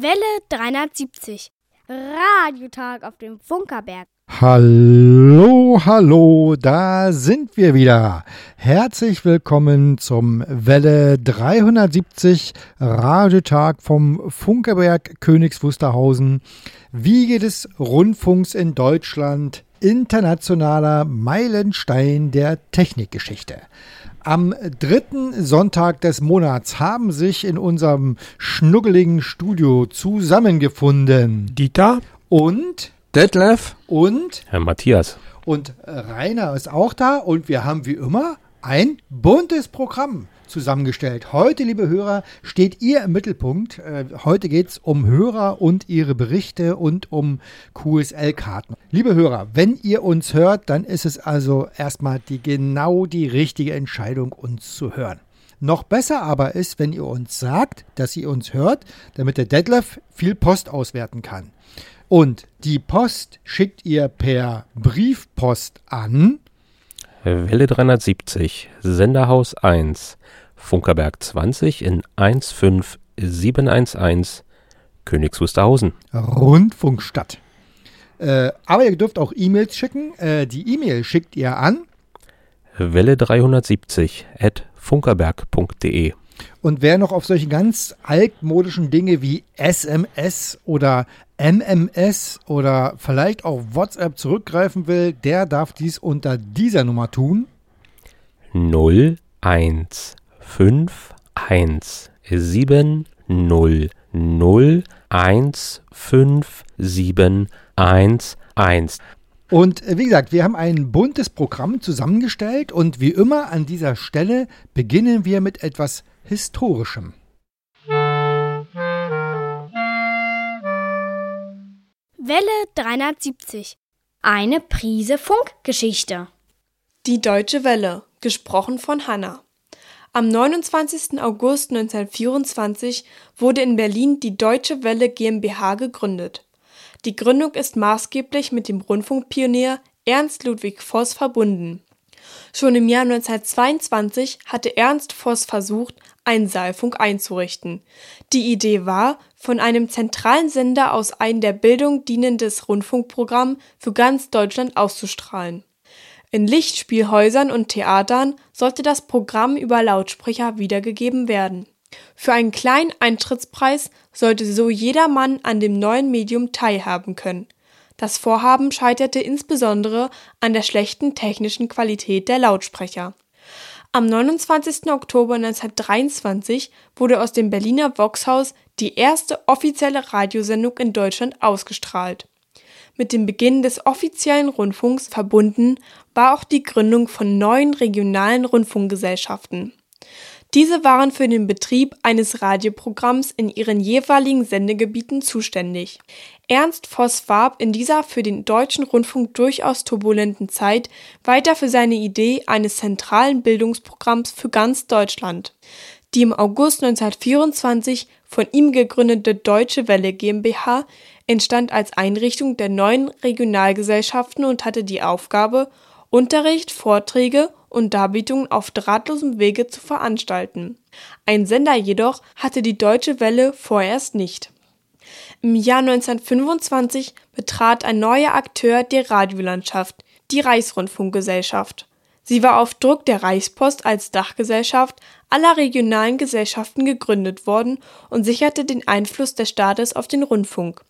Welle 370. Radiotag auf dem Funkerberg. Hallo, hallo, da sind wir wieder. Herzlich willkommen zum Welle 370 Radiotag vom Funkerberg Königs Wusterhausen. Wie geht es Rundfunks in Deutschland? Internationaler Meilenstein der Technikgeschichte. Am dritten Sonntag des Monats haben sich in unserem schnuggeligen Studio zusammengefunden Dieter? und Detlef? und Herr Matthias. und Rainer ist auch da und wir haben wie immer ein buntes Programm zusammengestellt. Heute, liebe Hörer, steht ihr im Mittelpunkt. Äh, Heute geht es um Hörer und ihre Berichte und um QSL-Karten. Liebe Hörer, wenn ihr uns hört, dann ist es also erstmal die genau die richtige Entscheidung, uns zu hören. Noch besser aber ist, wenn ihr uns sagt, dass ihr uns hört, damit der Detlef viel Post auswerten kann. Und die Post schickt ihr per Briefpost an Welle 370, Senderhaus 1, Funkerberg 20 in 15711, Königs Wusterhausen. Rundfunkstadt. Äh, aber ihr dürft auch E-Mails schicken. Äh, die E-Mail schickt ihr an. Welle 370 at funkerberg.de. Und wer noch auf solche ganz altmodischen Dinge wie SMS oder MMS oder vielleicht auch WhatsApp zurückgreifen will, der darf dies unter dieser Nummer tun. 0151700157111. Und äh, wie gesagt, wir haben ein buntes Programm zusammengestellt und wie immer an dieser Stelle beginnen wir mit etwas Historischem. Welle 370. Eine Prise Funkgeschichte. Die Deutsche Welle, gesprochen von Hanna. Am 29. August 1924 wurde in Berlin die Deutsche Welle GmbH gegründet. Die Gründung ist maßgeblich mit dem Rundfunkpionier Ernst Ludwig Voss verbunden. Schon im Jahr 1922 hatte Ernst Voss versucht, einen Saalfunk einzurichten. Die Idee war, von einem zentralen Sender aus ein der Bildung dienendes Rundfunkprogramm für ganz Deutschland auszustrahlen. In Lichtspielhäusern und Theatern sollte das Programm über Lautsprecher wiedergegeben werden. Für einen kleinen Eintrittspreis sollte so jedermann an dem neuen Medium teilhaben können. Das Vorhaben scheiterte insbesondere an der schlechten technischen Qualität der Lautsprecher. Am 29. Oktober 1923 wurde aus dem Berliner Voxhaus die erste offizielle Radiosendung in Deutschland ausgestrahlt. Mit dem Beginn des offiziellen Rundfunks verbunden war auch die Gründung von neuen regionalen Rundfunkgesellschaften. Diese waren für den Betrieb eines Radioprogramms in ihren jeweiligen Sendegebieten zuständig. Ernst Voss warb in dieser für den deutschen Rundfunk durchaus turbulenten Zeit weiter für seine Idee eines zentralen Bildungsprogramms für ganz Deutschland. Die im August 1924 von ihm gegründete Deutsche Welle GmbH entstand als Einrichtung der neuen Regionalgesellschaften und hatte die Aufgabe, Unterricht, Vorträge und Darbietungen auf drahtlosem Wege zu veranstalten. Ein Sender jedoch hatte die Deutsche Welle vorerst nicht. Im Jahr 1925 betrat ein neuer Akteur die Radiolandschaft, die Reichsrundfunkgesellschaft. Sie war auf Druck der Reichspost als Dachgesellschaft aller regionalen Gesellschaften gegründet worden und sicherte den Einfluss des Staates auf den Rundfunk.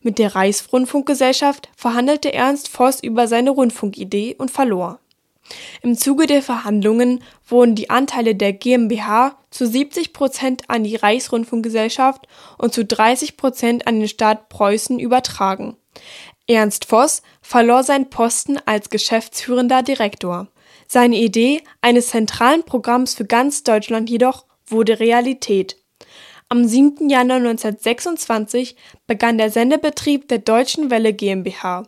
Mit der Reichsrundfunkgesellschaft verhandelte Ernst Voss über seine Rundfunkidee und verlor. Im Zuge der Verhandlungen wurden die Anteile der GmbH zu 70 Prozent an die Reichsrundfunkgesellschaft und zu 30 Prozent an den Staat Preußen übertragen. Ernst Voss verlor seinen Posten als geschäftsführender Direktor. Seine Idee eines zentralen Programms für ganz Deutschland jedoch wurde Realität. Am 7. Januar 1926 begann der Sendebetrieb der Deutschen Welle GmbH.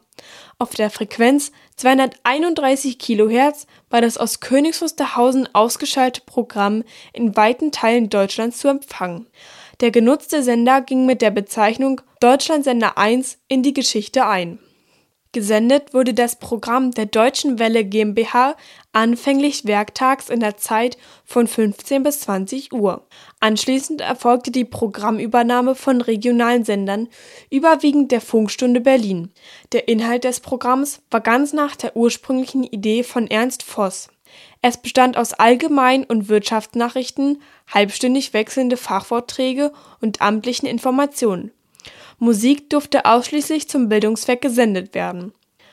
Auf der Frequenz 231 Kilohertz war das aus Königs Wusterhausen ausgeschaltete Programm in weiten Teilen Deutschlands zu empfangen. Der genutzte Sender ging mit der Bezeichnung Deutschlandsender 1 in die Geschichte ein. Gesendet wurde das Programm der Deutschen Welle GmbH anfänglich werktags in der Zeit von 15 bis 20 Uhr. Anschließend erfolgte die Programmübernahme von regionalen Sendern, überwiegend der Funkstunde Berlin. Der Inhalt des Programms war ganz nach der ursprünglichen Idee von Ernst Voss. Es bestand aus Allgemein und Wirtschaftsnachrichten, halbstündig wechselnde Fachvorträge und amtlichen Informationen. Musik durfte ausschließlich zum Bildungszweck gesendet werden.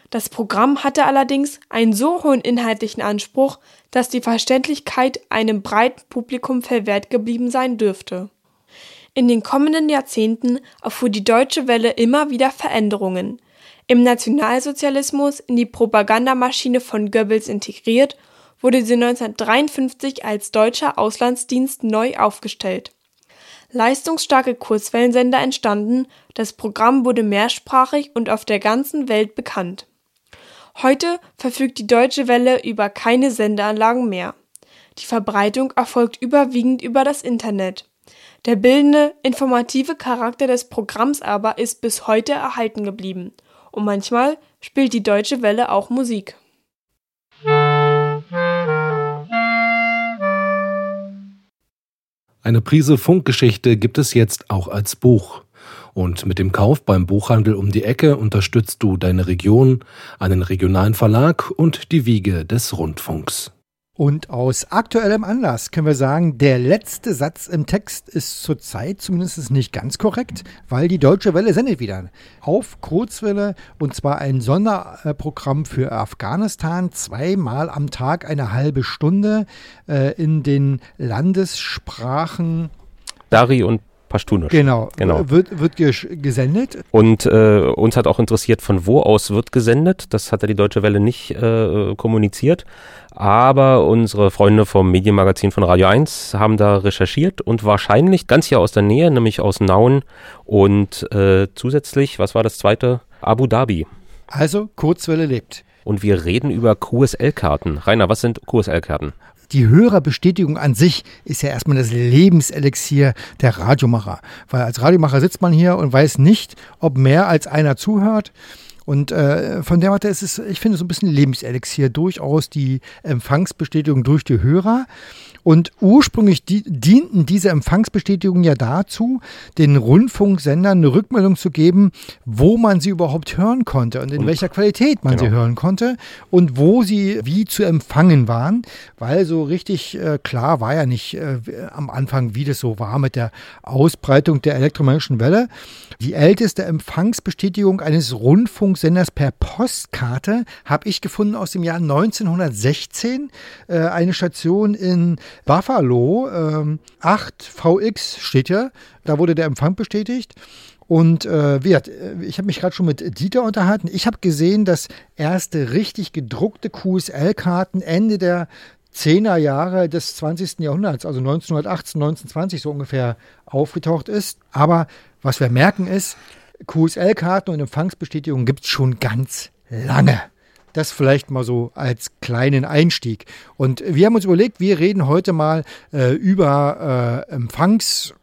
Das Programm hatte allerdings einen so hohen inhaltlichen Anspruch, dass die Verständlichkeit einem breiten Publikum verwehrt geblieben sein dürfte. In den kommenden Jahrzehnten erfuhr die Deutsche Welle immer wieder Veränderungen. Im Nationalsozialismus in die Propagandamaschine von Goebbels integriert, wurde sie 1953 als deutscher Auslandsdienst neu aufgestellt leistungsstarke Kurzwellensender entstanden, das Programm wurde mehrsprachig und auf der ganzen Welt bekannt. Heute verfügt die Deutsche Welle über keine Sendeanlagen mehr. Die Verbreitung erfolgt überwiegend über das Internet. Der bildende, informative Charakter des Programms aber ist bis heute erhalten geblieben. Und manchmal spielt die Deutsche Welle auch Musik. Eine Prise Funkgeschichte gibt es jetzt auch als Buch. Und mit dem Kauf beim Buchhandel um die Ecke unterstützt du deine Region, einen regionalen Verlag und die Wiege des Rundfunks. Und aus aktuellem Anlass können wir sagen, der letzte Satz im Text ist zurzeit zumindest nicht ganz korrekt, weil die Deutsche Welle sendet wieder auf Kurzwelle und zwar ein Sonderprogramm für Afghanistan, zweimal am Tag eine halbe Stunde äh, in den Landessprachen. Dari und Pashtunisch. Genau, genau. Wird, wird gesendet. Und äh, uns hat auch interessiert, von wo aus wird gesendet. Das hat ja die Deutsche Welle nicht äh, kommuniziert. Aber unsere Freunde vom Medienmagazin von Radio 1 haben da recherchiert und wahrscheinlich ganz hier aus der Nähe, nämlich aus Nauen und äh, zusätzlich, was war das zweite? Abu Dhabi. Also Kurzwelle lebt. Und wir reden über QSL-Karten. Rainer, was sind QSL-Karten? Die Hörerbestätigung an sich ist ja erstmal das Lebenselixier der Radiomacher. Weil als Radiomacher sitzt man hier und weiß nicht, ob mehr als einer zuhört. Und äh, von der Seite ist es, ich finde, so ein bisschen Lebenselixier durchaus die Empfangsbestätigung durch die Hörer. Und ursprünglich die, dienten diese Empfangsbestätigungen ja dazu, den Rundfunksendern eine Rückmeldung zu geben, wo man sie überhaupt hören konnte und in und, welcher Qualität man genau. sie hören konnte und wo sie wie zu empfangen waren, weil so richtig äh, klar war ja nicht äh, am Anfang, wie das so war mit der Ausbreitung der elektromagnetischen Welle. Die älteste Empfangsbestätigung eines Rundfunksenders per Postkarte habe ich gefunden aus dem Jahr 1916. Äh, eine Station in Buffalo, ähm, 8VX steht ja, da wurde der Empfang bestätigt. Und äh, ich habe mich gerade schon mit Dieter unterhalten. Ich habe gesehen, dass erste richtig gedruckte QSL-Karten Ende der 10er Jahre des 20. Jahrhunderts, also 1918, 1920 so ungefähr aufgetaucht ist. Aber was wir merken ist, QSL-Karten und Empfangsbestätigungen gibt es schon ganz lange. Das vielleicht mal so als kleinen Einstieg. Und wir haben uns überlegt, wir reden heute mal äh, über äh, Empfangs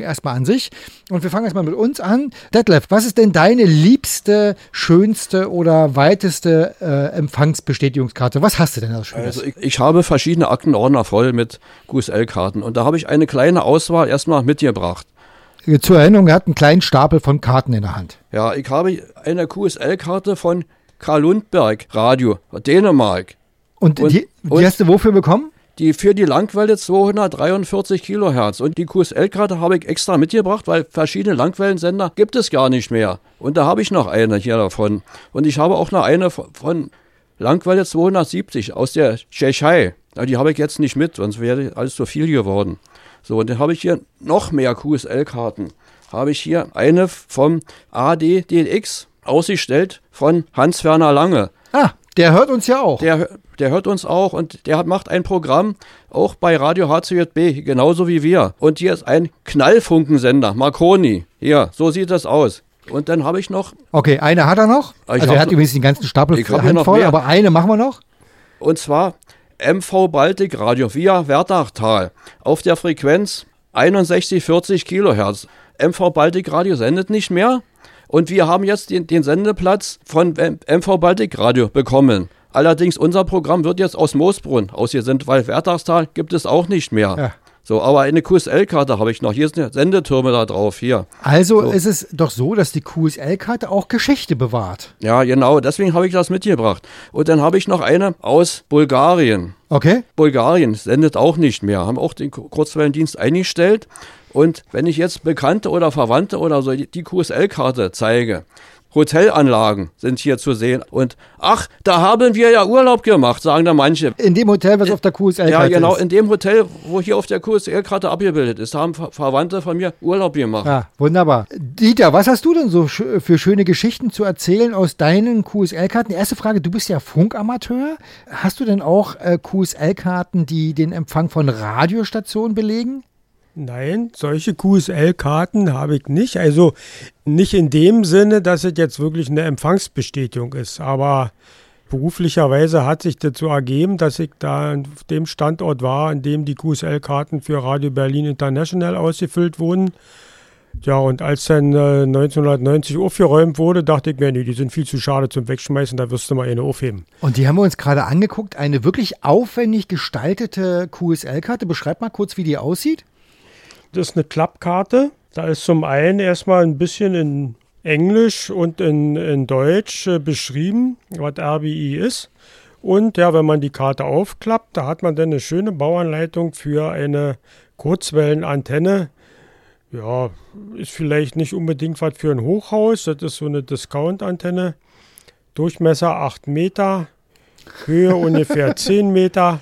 erstmal an sich. Und wir fangen erstmal mit uns an. Detlef, was ist denn deine liebste, schönste oder weiteste äh, Empfangsbestätigungskarte? Was hast du denn als Schönes? Also ich, ich habe verschiedene Aktenordner voll mit QSL-Karten und da habe ich eine kleine Auswahl erstmal mitgebracht. Zur Erinnerung, er hat einen kleinen Stapel von Karten in der Hand. Ja, ich habe eine QSL-Karte von Karl Lundberg Radio, Dänemark. Und, und die, die und hast du wofür bekommen? Die für die Langwelle 243 Kilohertz. Und die QSL-Karte habe ich extra mitgebracht, weil verschiedene Langwellensender gibt es gar nicht mehr. Und da habe ich noch eine hier davon. Und ich habe auch noch eine von Langwelle 270 aus der Tschechei. Die habe ich jetzt nicht mit, sonst wäre alles zu viel geworden. So, und dann habe ich hier noch mehr QSL-Karten. Habe ich hier eine vom ADDX ausgestellt von Hans-Werner Lange. Ah, der hört uns ja auch. Der, der hört uns auch und der macht ein Programm auch bei Radio HCJB, genauso wie wir. Und hier ist ein Knallfunkensender, Marconi. Hier, so sieht das aus. Und dann habe ich noch. Okay, eine hat er noch. Ich also er hat übrigens den ganzen Stapel voll, aber eine machen wir noch. Und zwar MV Baltic Radio via Werdachtal auf der Frequenz 6140 Kilohertz. MV Baltic Radio sendet nicht mehr, Und wir haben jetzt den, den Sendeplatz von MV Baltic Radio bekommen. Allerdings, unser Programm wird jetzt aus Moosbrunn ausgesendet, weil Wertagstal gibt es auch nicht mehr. Ja. So, aber eine QSL-Karte habe ich noch. Hier ist eine Sendetürme da drauf, hier. Also so. ist es doch so, dass die QSL-Karte auch Geschichte bewahrt. Ja, genau, deswegen habe ich das mitgebracht. Und dann habe ich noch eine aus Bulgarien. Okay. Bulgarien sendet auch nicht mehr, haben auch den Kurzwellendienst eingestellt. Und wenn ich jetzt Bekannte oder Verwandte oder so die QSL-Karte zeige, Hotelanlagen sind hier zu sehen. Und ach, da haben wir ja Urlaub gemacht, sagen da manche. In dem Hotel, was auf der QSL-Karte ist. Ja, genau, in dem Hotel, wo hier auf der QSL-Karte abgebildet ist, haben Verwandte von mir Urlaub gemacht. Ja, wunderbar. Dieter, was hast du denn so für schöne Geschichten zu erzählen aus deinen QSL-Karten? Erste Frage, du bist ja Funkamateur. Hast du denn auch äh, QSL-Karten, die den Empfang von Radiostationen belegen? Nein, solche QSL-Karten habe ich nicht. Also nicht in dem Sinne, dass es jetzt wirklich eine Empfangsbestätigung ist. Aber beruflicherweise hat sich dazu ergeben, dass ich da an dem Standort war, an dem die QSL-Karten für Radio Berlin International ausgefüllt wurden. Ja, und als dann äh, 1990 aufgeräumt wurde, dachte ich mir, nee, die sind viel zu schade zum Wegschmeißen, da wirst du mal eine aufheben. Und die haben wir uns gerade angeguckt, eine wirklich aufwendig gestaltete QSL-Karte. Beschreib mal kurz, wie die aussieht. Das ist eine Klappkarte. Da ist zum einen erstmal ein bisschen in Englisch und in, in Deutsch äh, beschrieben, was RBI ist. Und ja, wenn man die Karte aufklappt, da hat man dann eine schöne Bauanleitung für eine Kurzwellenantenne. Ja, ist vielleicht nicht unbedingt was für ein Hochhaus. Das ist so eine Discount-Antenne. Durchmesser 8 Meter, Höhe ungefähr 10 Meter.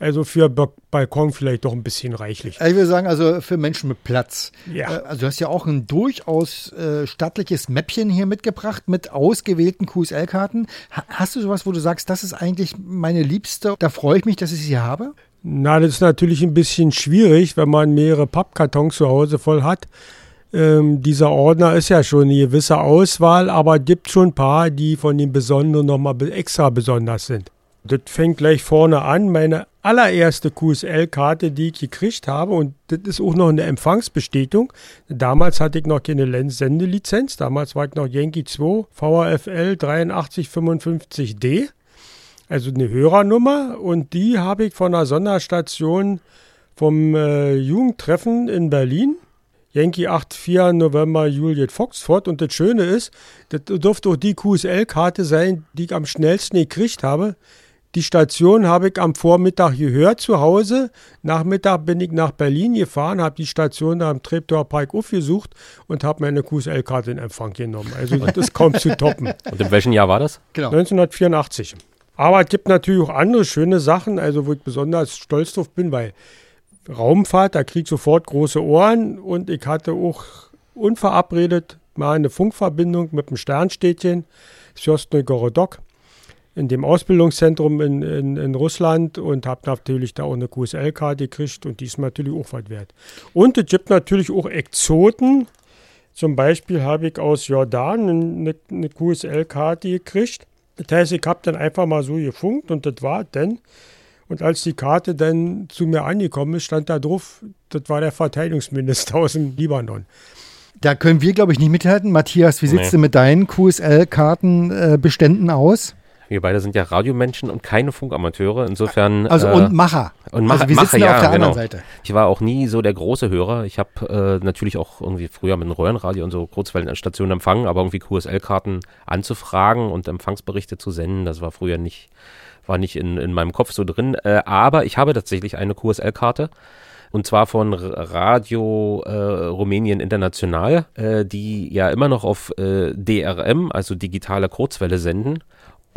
Also für ba Balkon vielleicht doch ein bisschen reichlich. Ich würde sagen, also für Menschen mit Platz. Ja. Äh, also du hast ja auch ein durchaus äh, stattliches Mäppchen hier mitgebracht mit ausgewählten QSL-Karten. Ha hast du sowas, wo du sagst, das ist eigentlich meine Liebste, da freue ich mich, dass ich sie habe? Na, das ist natürlich ein bisschen schwierig, wenn man mehrere Pappkartons zu Hause voll hat. Ähm, dieser Ordner ist ja schon eine gewisse Auswahl, aber gibt schon ein paar, die von den Besonderen nochmal extra besonders sind. Das fängt gleich vorne an. Meine allererste QSL-Karte, die ich gekriegt habe, und das ist auch noch eine Empfangsbestätigung. Damals hatte ich noch keine Sendelizenz. Damals war ich noch Yankee 2 VRFL 8355D. Also eine Hörernummer. Und die habe ich von einer Sonderstation vom äh, Jugendtreffen in Berlin. Yankee 84 November Juliet Foxford. Und das Schöne ist, das durfte auch die QSL-Karte sein, die ich am schnellsten gekriegt habe. Die Station habe ich am Vormittag gehört zu Hause. Nachmittag bin ich nach Berlin gefahren, habe die Station da am Treptower Park aufgesucht und habe meine QSL-Karte in Empfang genommen. Also das ist kaum zu toppen. Und in welchem Jahr war das? Genau. 1984. Aber es gibt natürlich auch andere schöne Sachen, also wo ich besonders stolz drauf bin, weil Raumfahrt, da krieg ich sofort große Ohren und ich hatte auch unverabredet mal eine Funkverbindung mit dem Sternstädtchen, Sjostny Gorodok in dem Ausbildungszentrum in, in, in Russland und habe natürlich da auch eine QSL-Karte gekriegt und die ist natürlich auch weit wert. Und es gibt natürlich auch Exoten. Zum Beispiel habe ich aus Jordan eine, eine QSL-Karte gekriegt. Das heißt, ich habe dann einfach mal so gefunkt und das war dann. Und als die Karte dann zu mir angekommen ist, stand da drauf, das war der Verteidigungsminister aus dem Libanon. Da können wir, glaube ich, nicht mithalten. Matthias, wie sieht es nee. mit deinen QSL-Kartenbeständen äh, aus? Wir beide sind ja Radiomenschen und keine Funkamateure. Insofern. Also äh, und Macher. Und Macher, also wir Macher, ja, auf der genau. anderen Seite. Ich war auch nie so der große Hörer. Ich habe äh, natürlich auch irgendwie früher mit einem Röhrenradio und so Kurzwellenstationen empfangen, aber irgendwie QSL-Karten anzufragen und Empfangsberichte zu senden, das war früher nicht, war nicht in, in meinem Kopf so drin. Äh, aber ich habe tatsächlich eine QSL-Karte. Und zwar von Radio äh, Rumänien International, äh, die ja immer noch auf äh, DRM, also digitale Kurzwelle senden.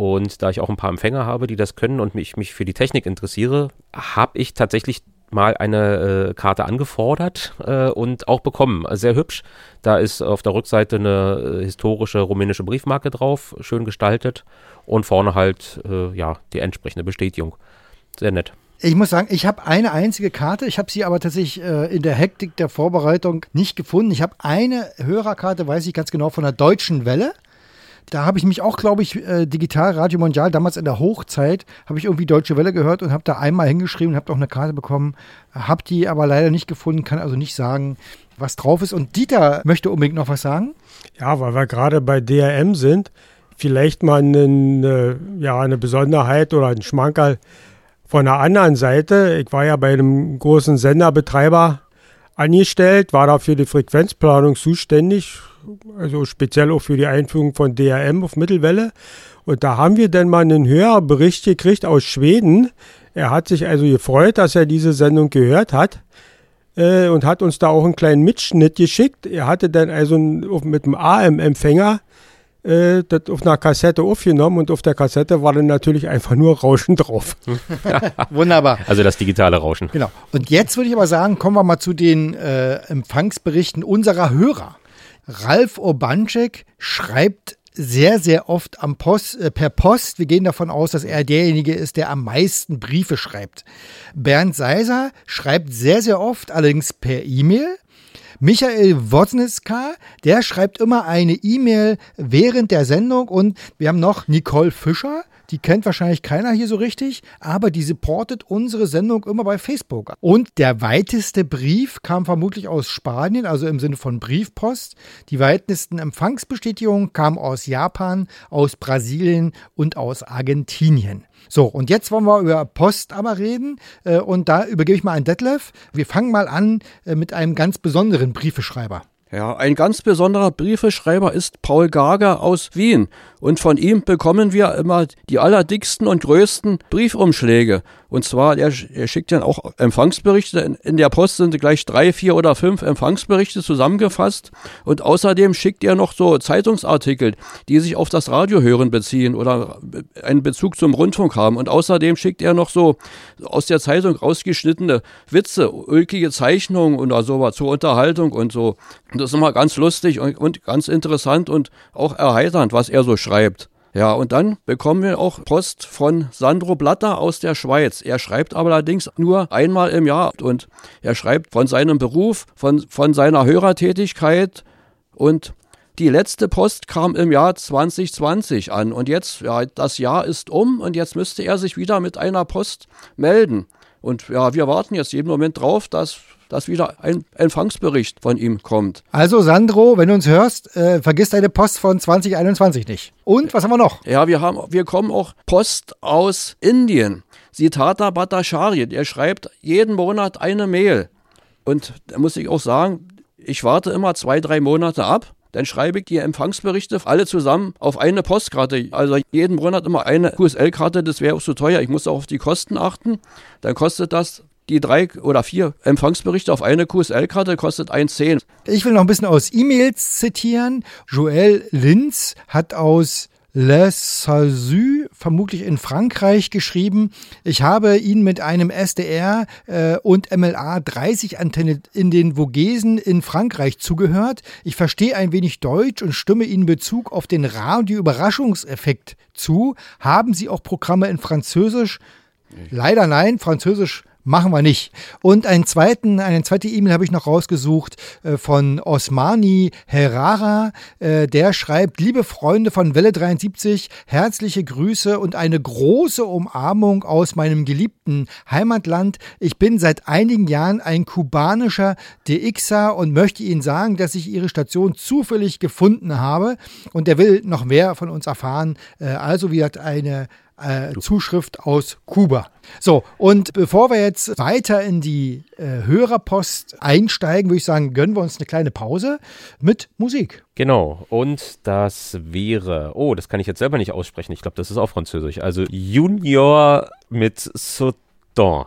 Und da ich auch ein paar Empfänger habe, die das können und mich, mich für die Technik interessiere, habe ich tatsächlich mal eine äh, Karte angefordert äh, und auch bekommen. Sehr hübsch. Da ist auf der Rückseite eine äh, historische rumänische Briefmarke drauf, schön gestaltet und vorne halt äh, ja die entsprechende Bestätigung. Sehr nett. Ich muss sagen, ich habe eine einzige Karte. Ich habe sie aber tatsächlich äh, in der Hektik der Vorbereitung nicht gefunden. Ich habe eine Hörerkarte, weiß ich ganz genau, von der Deutschen Welle. Da habe ich mich auch, glaube ich, äh, Digital Radio Mondial, damals in der Hochzeit, habe ich irgendwie Deutsche Welle gehört und habe da einmal hingeschrieben und habe auch eine Karte bekommen. Habe die aber leider nicht gefunden, kann also nicht sagen, was drauf ist. Und Dieter möchte unbedingt noch was sagen. Ja, weil wir gerade bei DRM sind, vielleicht mal eine, ja, eine Besonderheit oder ein Schmankerl von der anderen Seite. Ich war ja bei einem großen Senderbetreiber angestellt, war da für die Frequenzplanung zuständig, also speziell auch für die Einführung von DRM auf Mittelwelle. Und da haben wir dann mal einen Hörerbericht gekriegt aus Schweden. Er hat sich also gefreut, dass er diese Sendung gehört hat äh, und hat uns da auch einen kleinen Mitschnitt geschickt. Er hatte dann also mit dem AM-Empfänger äh, das auf einer Kassette aufgenommen und auf der Kassette war dann natürlich einfach nur Rauschen drauf. Wunderbar. Also das digitale Rauschen. Genau. Und jetzt würde ich aber sagen, kommen wir mal zu den äh, Empfangsberichten unserer Hörer. Ralf Urbanczyk schreibt sehr, sehr oft am Post, äh, per Post. Wir gehen davon aus, dass er derjenige ist, der am meisten Briefe schreibt. Bernd Seiser schreibt sehr, sehr oft, allerdings per E-Mail. Michael Wozniska, der schreibt immer eine E-Mail während der Sendung und wir haben noch Nicole Fischer, die kennt wahrscheinlich keiner hier so richtig, aber die supportet unsere Sendung immer bei Facebook. Und der weiteste Brief kam vermutlich aus Spanien, also im Sinne von Briefpost. Die weitesten Empfangsbestätigungen kamen aus Japan, aus Brasilien und aus Argentinien. So, und jetzt wollen wir über Post aber reden. Äh, und da übergebe ich mal an Detlef. Wir fangen mal an äh, mit einem ganz besonderen Briefeschreiber. Ja, ein ganz besonderer Briefeschreiber ist Paul Gager aus Wien. Und von ihm bekommen wir immer die allerdicksten und größten Briefumschläge. Und zwar, er, er schickt dann auch Empfangsberichte. In, in, der Post sind gleich drei, vier oder fünf Empfangsberichte zusammengefasst. Und außerdem schickt er noch so Zeitungsartikel, die sich auf das Radiohören beziehen oder einen Bezug zum Rundfunk haben. Und außerdem schickt er noch so aus der Zeitung rausgeschnittene Witze, ulkige Zeichnungen oder sowas zur Unterhaltung und so. Das ist immer ganz lustig und, und ganz interessant und auch erheiternd, was er so schreibt. Ja, und dann bekommen wir auch Post von Sandro Blatter aus der Schweiz. Er schreibt allerdings nur einmal im Jahr und er schreibt von seinem Beruf, von, von seiner Hörertätigkeit und die letzte Post kam im Jahr 2020 an und jetzt, ja, das Jahr ist um und jetzt müsste er sich wieder mit einer Post melden. Und ja, wir warten jetzt jeden Moment drauf, dass dass wieder ein Empfangsbericht von ihm kommt. Also Sandro, wenn du uns hörst, äh, vergiss deine Post von 2021 nicht. Und was haben wir noch? Ja, wir haben, wir kommen auch Post aus Indien. Sitata Bhattacharya, der schreibt jeden Monat eine Mail. Und da muss ich auch sagen, ich warte immer zwei, drei Monate ab. Dann schreibe ich die Empfangsberichte alle zusammen auf eine Postkarte. Also jeden Monat immer eine QSL-Karte, das wäre auch zu teuer. Ich muss auch auf die Kosten achten. Dann kostet das die drei oder vier Empfangsberichte auf eine QSL-Karte kostet 1,10. Ich will noch ein bisschen aus E-Mails zitieren. Joel Linz hat aus Les Sazu, vermutlich in Frankreich, geschrieben. Ich habe ihn mit einem SDR äh, und MLA 30 Antenne in den Vogesen in Frankreich zugehört. Ich verstehe ein wenig Deutsch und stimme Ihnen Bezug auf den Radio-Überraschungseffekt zu. Haben Sie auch Programme in Französisch? Leider nein, Französisch machen wir nicht. Und einen zweiten, eine zweite E-Mail habe ich noch rausgesucht äh, von Osmani Herrara. Äh, der schreibt, liebe Freunde von Welle 73, herzliche Grüße und eine große Umarmung aus meinem geliebten Heimatland. Ich bin seit einigen Jahren ein kubanischer DXer und möchte Ihnen sagen, dass ich Ihre Station zufällig gefunden habe. Und er will noch mehr von uns erfahren. Äh, also hat eine äh, Zuschrift aus Kuba. So, und bevor wir jetzt weiter in die äh, Hörerpost einsteigen, würde ich sagen, gönnen wir uns eine kleine Pause mit Musik. Genau, und das wäre, oh, das kann ich jetzt selber nicht aussprechen, ich glaube, das ist auch französisch. Also Junior mit Sauton.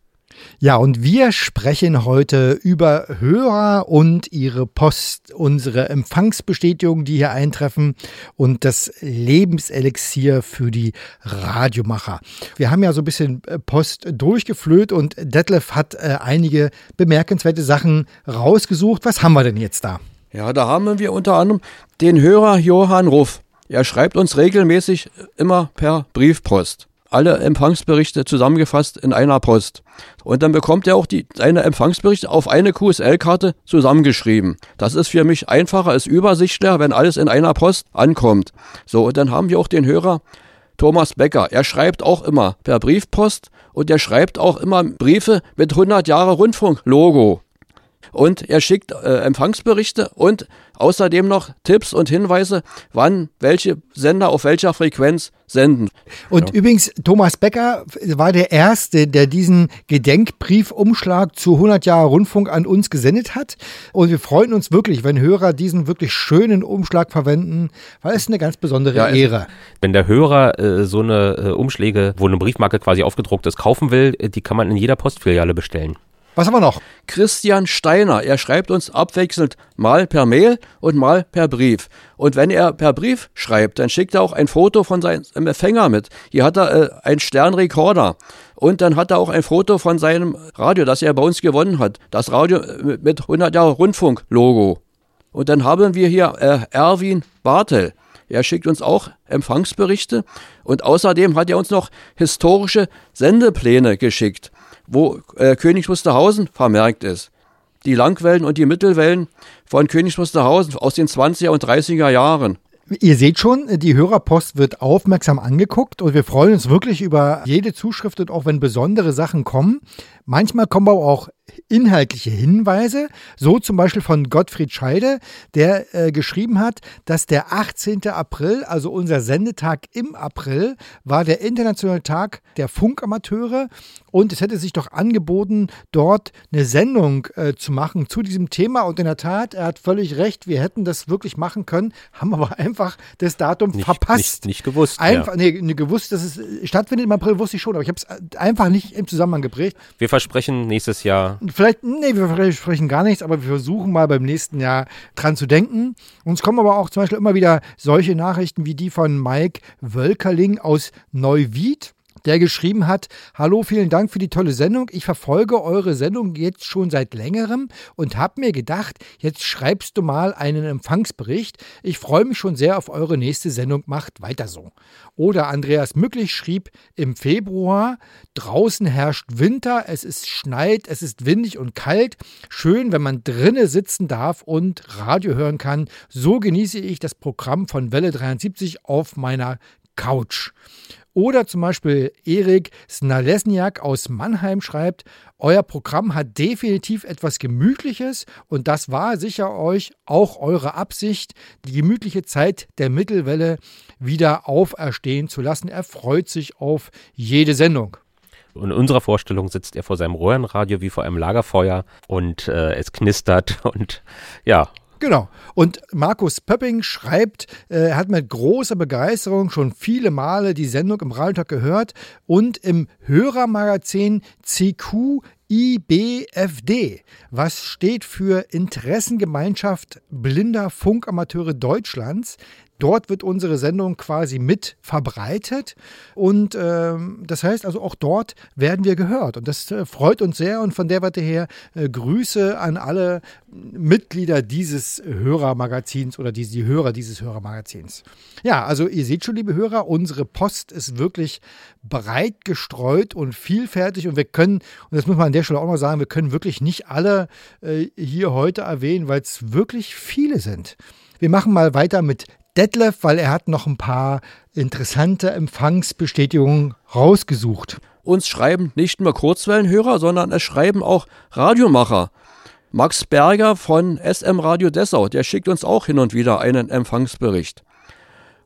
Ja, und wir sprechen heute über Hörer und ihre Post, unsere Empfangsbestätigung, die hier eintreffen und das Lebenselixier für die Radiomacher. Wir haben ja so ein bisschen äh, Post durchgeflöht und Detlef hat äh, einige bemerkenswerte Sachen rausgesucht. Was haben wir denn jetzt da? Ja, da haben wir unter anderem den Hörer Johann Ruff. Er schreibt uns regelmäßig immer per Briefpost alle Empfangsberichte zusammengefasst in einer Post. Und dann bekommt er auch die, seine Empfangsberichte auf eine QSL-Karte zusammengeschrieben. Das ist für mich einfacher, ist übersichtlicher, wenn alles in einer Post ankommt. So, und dann haben wir auch den Hörer Thomas Becker. Er schreibt auch immer per Briefpost und er schreibt auch immer Briefe mit 100 Jahre Rundfunk-Logo und er schickt äh, Empfangsberichte und außerdem noch Tipps und Hinweise, wann welche Sender auf welcher Frequenz senden. Und ja. übrigens, Thomas Becker war der Erste, der diesen Gedenkbriefumschlag zu 100 Jahre Rundfunk an uns gesendet hat. Und wir freuen uns wirklich, wenn Hörer diesen wirklich schönen Umschlag verwenden, weil es eine ganz besondere ja, Ehre. Wenn der Hörer äh, so eine äh, Umschläge, wo eine Briefmarke quasi aufgedruckt ist, kaufen will, äh, die kann man in jeder Postfiliale bestellen. Was haben wir noch? Christian Steiner. Er schreibt uns abwechselnd mal per Mail und mal per Brief. Und wenn er per Brief schreibt, dann schickt er auch ein Foto von seinem Empfänger mit. Hier hat er äh, einen Sternrekorder. Und dann hat er auch ein Foto von seinem Radio, das er bei uns gewonnen hat. Das Radio äh, mit 100 Jahre Rundfunk-Logo. Und dann haben wir hier äh, Erwin Bartel. Er schickt uns auch Empfangsberichte und außerdem hat er uns noch historische Sendepläne geschickt wo äh, Königs Wusterhausen vermerkt ist. Die Langwellen und die Mittelwellen von Königs Wusterhausen aus den 20er und 30er Jahren. Ihr seht schon, die Hörerpost wird aufmerksam angeguckt und wir freuen uns wirklich über jede Zuschrift und auch wenn besondere Sachen kommen. Manchmal kommen aber auch inhaltliche Hinweise, so zum Beispiel von Gottfried Scheide, der äh, geschrieben hat, dass der 18. April, also unser Sendetag im April, war der internationale Tag der Funkamateure und es hätte sich doch angeboten, dort eine Sendung äh, zu machen zu diesem Thema und in der Tat, er hat völlig recht, wir hätten das wirklich machen können, haben aber einfach das Datum nicht, verpasst. Nicht, nicht gewusst. Einfach, ja. nee, gewusst, dass es stattfindet im April, wusste ich schon, aber ich habe es einfach nicht im Zusammenhang geprägt. Wir versprechen nächstes Jahr. Vielleicht, nee, wir versprechen gar nichts, aber wir versuchen mal beim nächsten Jahr dran zu denken. Uns kommen aber auch zum Beispiel immer wieder solche Nachrichten wie die von Mike Wölkerling aus Neuwied der geschrieben hat, hallo, vielen Dank für die tolle Sendung. Ich verfolge eure Sendung jetzt schon seit längerem und habe mir gedacht, jetzt schreibst du mal einen Empfangsbericht. Ich freue mich schon sehr auf eure nächste Sendung. Macht weiter so. Oder Andreas Mücklich schrieb im Februar, draußen herrscht Winter, es ist schneit, es ist windig und kalt. Schön, wenn man drinnen sitzen darf und Radio hören kann. So genieße ich das Programm von Welle 73 auf meiner Couch. Oder zum Beispiel Erik Snalesniak aus Mannheim schreibt, euer Programm hat definitiv etwas Gemütliches und das war sicher euch auch eure Absicht, die gemütliche Zeit der Mittelwelle wieder auferstehen zu lassen. Er freut sich auf jede Sendung. In unserer Vorstellung sitzt er vor seinem Röhrenradio wie vor einem Lagerfeuer und äh, es knistert und ja, Genau. Und Markus Pöpping schreibt, äh, er hat mit großer Begeisterung schon viele Male die Sendung im Radiotag gehört und im Hörermagazin CQ IBFD, was steht für Interessengemeinschaft blinder Funkamateure Deutschlands. Dort wird unsere Sendung quasi mit verbreitet und ähm, das heißt also auch dort werden wir gehört und das äh, freut uns sehr und von der Warte her äh, Grüße an alle Mitglieder dieses Hörermagazins oder die, die Hörer dieses Hörermagazins. Ja, also ihr seht schon, liebe Hörer, unsere Post ist wirklich breit gestreut und vielfältig und wir können, und das muss man an der Stelle auch mal sagen, wir können wirklich nicht alle äh, hier heute erwähnen, weil es wirklich viele sind. Wir machen mal weiter mit Detlef, weil er hat noch ein paar interessante Empfangsbestätigungen rausgesucht. Uns schreiben nicht nur Kurzwellenhörer, sondern es schreiben auch Radiomacher. Max Berger von SM Radio Dessau, der schickt uns auch hin und wieder einen Empfangsbericht.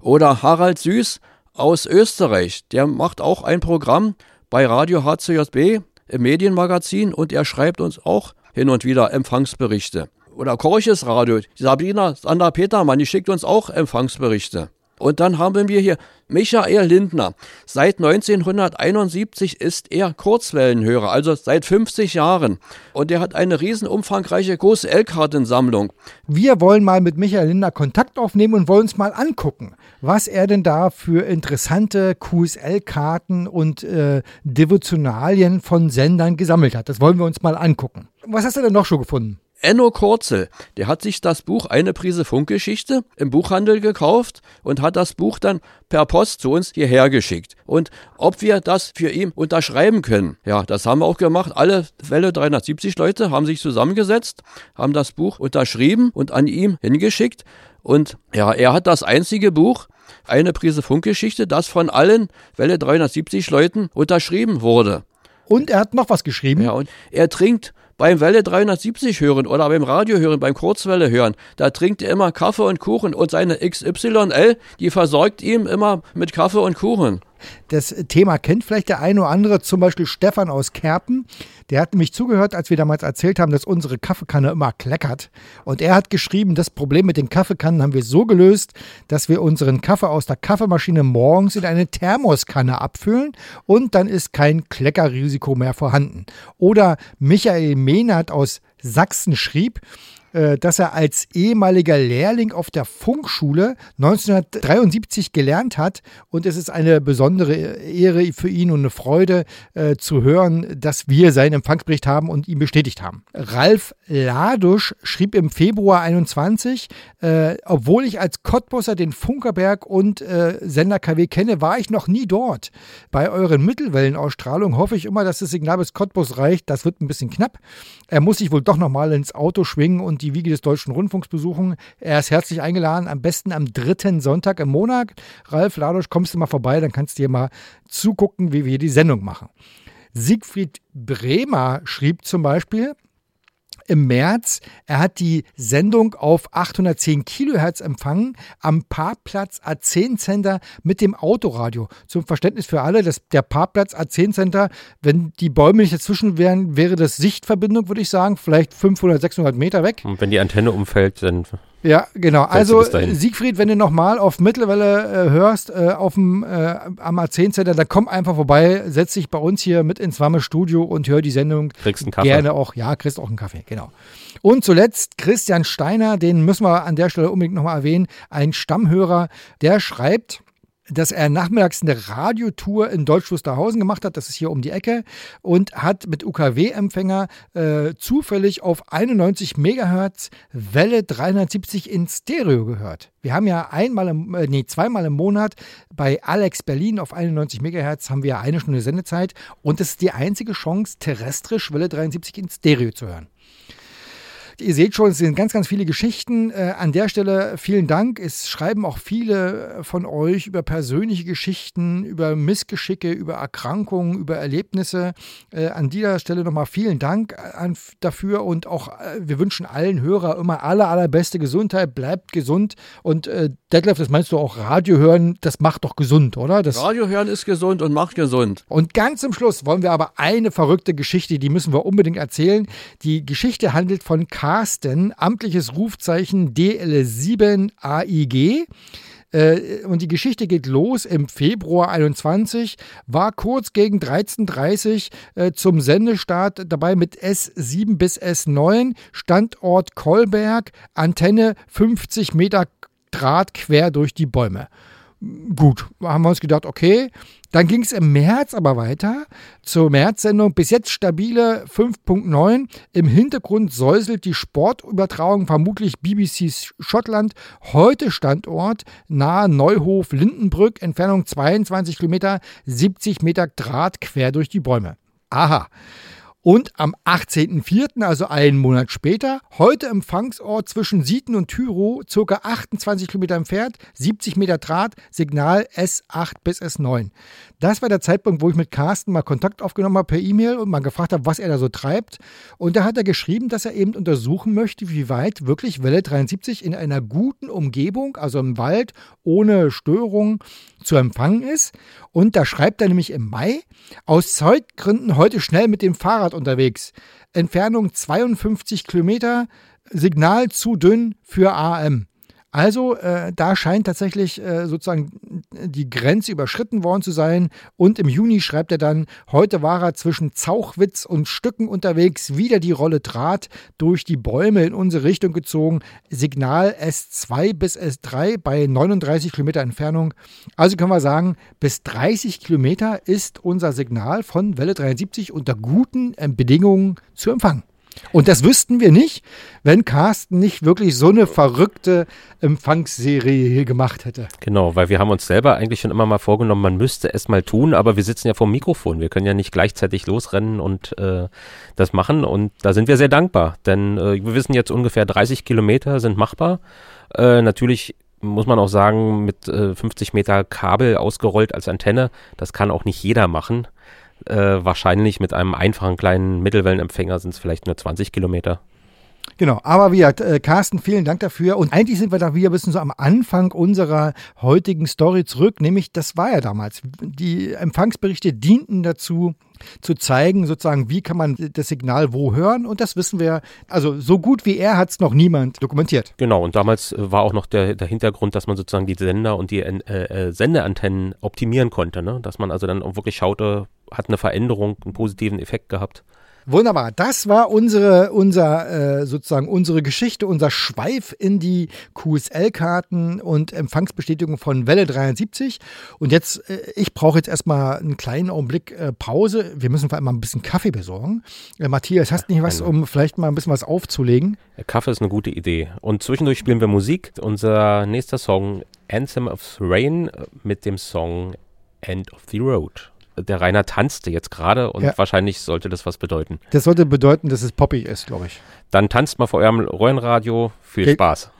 Oder Harald Süß aus Österreich, der macht auch ein Programm bei Radio HCJB im Medienmagazin und er schreibt uns auch hin und wieder Empfangsberichte. Oder Korches Radio, Sabina Sander Petermann, die schickt uns auch Empfangsberichte. Und dann haben wir hier Michael Lindner. Seit 1971 ist er Kurzwellenhörer, also seit 50 Jahren. Und er hat eine riesen umfangreiche QSL-Kartensammlung. Wir wollen mal mit Michael Lindner Kontakt aufnehmen und wollen uns mal angucken, was er denn da für interessante QSL-Karten und äh, Devotionalien von Sendern gesammelt hat. Das wollen wir uns mal angucken. Was hast du denn noch schon gefunden? Enno Kurzel, der hat sich das Buch Eine Prise Funkgeschichte im Buchhandel gekauft und hat das Buch dann per Post zu uns hierher geschickt. Und ob wir das für ihn unterschreiben können, ja, das haben wir auch gemacht. Alle Welle 370 Leute haben sich zusammengesetzt, haben das Buch unterschrieben und an ihm hingeschickt. Und ja, er hat das einzige Buch, eine Prise Funkgeschichte, das von allen Welle 370 Leuten unterschrieben wurde. Und er hat noch was geschrieben. Ja, und er trinkt beim Welle 370 hören oder beim Radio hören, beim Kurzwelle hören, da trinkt er immer Kaffee und Kuchen und seine XYL, die versorgt ihm immer mit Kaffee und Kuchen. Das Thema kennt vielleicht der eine oder andere, zum Beispiel Stefan aus Kerpen. Der hat nämlich zugehört, als wir damals erzählt haben, dass unsere Kaffeekanne immer kleckert. Und er hat geschrieben, das Problem mit den Kaffeekannen haben wir so gelöst, dass wir unseren Kaffee aus der Kaffeemaschine morgens in eine Thermoskanne abfüllen und dann ist kein Kleckerrisiko mehr vorhanden. Oder Michael Mehnert aus Sachsen schrieb, dass er als ehemaliger Lehrling auf der Funkschule 1973 gelernt hat. Und es ist eine besondere Ehre für ihn und eine Freude äh, zu hören, dass wir seinen Empfangsbericht haben und ihn bestätigt haben. Ralf Ladusch schrieb im Februar 21, äh, obwohl ich als Cottbusser den Funkerberg und äh, Sender KW kenne, war ich noch nie dort. Bei euren Mittelwellenausstrahlungen hoffe ich immer, dass das Signal bis Cottbus reicht. Das wird ein bisschen knapp. Er muss sich wohl doch nochmal ins Auto schwingen und die Wiege des Deutschen Rundfunks besuchen. Er ist herzlich eingeladen, am besten am dritten Sonntag im Monat. Ralf Ladosch, kommst du mal vorbei, dann kannst du dir mal zugucken, wie wir die Sendung machen. Siegfried Bremer schrieb zum Beispiel, im März. Er hat die Sendung auf 810 Kilohertz empfangen am Parkplatz A10 Center mit dem Autoradio. Zum Verständnis für alle, dass der Parkplatz A10 Center, wenn die Bäume nicht dazwischen wären, wäre das Sichtverbindung, würde ich sagen, vielleicht 500, 600 Meter weg. Und wenn die Antenne umfällt, dann ja, genau. Also Siegfried, wenn du nochmal auf Mittelwelle äh, hörst, äh, auf dem äh, am A10 Center, dann komm einfach vorbei, setz dich bei uns hier mit ins warme Studio und hör die Sendung. Kriegst einen Kaffee. Gerne auch, ja, kriegst auch einen Kaffee, genau. Und zuletzt Christian Steiner, den müssen wir an der Stelle unbedingt nochmal erwähnen, ein Stammhörer, der schreibt, dass er nachmittags eine Radiotour in Deutsch Wusterhausen gemacht hat, das ist hier um die Ecke, und hat mit UKW-Empfänger äh, zufällig auf 91 Megahertz Welle 370 in Stereo gehört. Wir haben ja einmal im, äh, nee, zweimal im Monat bei Alex Berlin auf 91 Megahertz haben wir eine Stunde Sendezeit und das ist die einzige Chance, terrestrisch Welle 73 in Stereo zu hören. Ihr seht schon, es sind ganz, ganz viele Geschichten. Äh, an der Stelle vielen Dank. Es schreiben auch viele von euch über persönliche Geschichten, über Missgeschicke, über Erkrankungen, über Erlebnisse. Äh, an dieser Stelle nochmal vielen Dank an, dafür und auch äh, wir wünschen allen Hörer immer aller, allerbeste Gesundheit. Bleibt gesund und äh, Detlef, das meinst du auch Radio hören, das macht doch gesund, oder? Das Radio hören ist gesund und macht gesund. Und ganz zum Schluss wollen wir aber eine verrückte Geschichte, die müssen wir unbedingt erzählen. Die Geschichte handelt von Karl Carsten, amtliches Rufzeichen DL7AIG. Äh, und die Geschichte geht los im Februar 21, war kurz gegen 13.30 Uhr äh, zum Sendestart dabei mit S7 bis S9, Standort Kolberg, Antenne 50 Meter Draht quer durch die Bäume gut, haben wir uns gedacht, okay. Dann ging es im März aber weiter zur März-Sendung. Bis jetzt stabile 5.9. Im Hintergrund säuselt die Sportübertragung vermutlich BBC Schottland. Heute Standort nahe Neuhof Lindenbrück, Entfernung 22 Kilometer, 70 Meter Draht quer durch die Bäume. Aha. Und am 18.04., also einen Monat später, heute Empfangsort zwischen Sieten und Tyro, ca. 28 Kilometer entfernt, 70 Meter Draht, Signal S8 bis S9. Das war der Zeitpunkt, wo ich mit Carsten mal Kontakt aufgenommen habe per E-Mail und mal gefragt habe, was er da so treibt. Und da hat er geschrieben, dass er eben untersuchen möchte, wie weit wirklich Welle 73 in einer guten Umgebung, also im Wald, ohne Störung zu empfangen ist. Und da schreibt er nämlich im Mai, aus Zeitgründen heute schnell mit dem Fahrrad unterwegs. Entfernung 52 Kilometer, Signal zu dünn für AM. Also äh, da scheint tatsächlich äh, sozusagen die Grenze überschritten worden zu sein. Und im Juni schreibt er dann, heute war er zwischen Zauchwitz und Stücken unterwegs, wieder die Rolle Draht durch die Bäume in unsere Richtung gezogen. Signal S2 bis S3 bei 39 Kilometer Entfernung. Also können wir sagen, bis 30 Kilometer ist unser Signal von Welle 73 unter guten äh, Bedingungen zu empfangen. Und das wüssten wir nicht, wenn Carsten nicht wirklich so eine verrückte Empfangsserie hier gemacht hätte. Genau, weil wir haben uns selber eigentlich schon immer mal vorgenommen, man müsste es mal tun, aber wir sitzen ja vor dem Mikrofon. Wir können ja nicht gleichzeitig losrennen und äh, das machen. Und da sind wir sehr dankbar, denn äh, wir wissen jetzt ungefähr 30 Kilometer sind machbar. Äh, natürlich muss man auch sagen, mit 50 Meter Kabel ausgerollt als Antenne, das kann auch nicht jeder machen. Äh, wahrscheinlich mit einem einfachen kleinen Mittelwellenempfänger sind es vielleicht nur 20 Kilometer. Genau, aber wie gesagt, äh, Carsten, vielen Dank dafür. Und eigentlich sind wir da wieder ein bisschen so am Anfang unserer heutigen Story zurück, nämlich das war ja damals. Die Empfangsberichte dienten dazu, zu zeigen, sozusagen, wie kann man das Signal wo hören. Und das wissen wir, also so gut wie er hat es noch niemand dokumentiert. Genau, und damals äh, war auch noch der, der Hintergrund, dass man sozusagen die Sender und die äh, äh, Sendeantennen optimieren konnte. Ne? Dass man also dann auch wirklich schaute, hat eine Veränderung, einen positiven Effekt gehabt. Wunderbar. Das war unsere, unser, äh, sozusagen unsere Geschichte, unser Schweif in die QSL-Karten und Empfangsbestätigung von Welle 73. Und jetzt, äh, ich brauche jetzt erstmal einen kleinen Augenblick äh, Pause. Wir müssen vor allem mal ein bisschen Kaffee besorgen. Äh, Matthias, hast du nicht was, um vielleicht mal ein bisschen was aufzulegen? Kaffee ist eine gute Idee. Und zwischendurch spielen wir Musik. Unser nächster Song, Anthem of Rain, mit dem Song End of the Road der Rainer tanzte jetzt gerade und ja. wahrscheinlich sollte das was bedeuten. Das sollte bedeuten, dass es poppig ist, glaube ich. Dann tanzt mal vor eurem Röhrenradio. Viel Ge Spaß.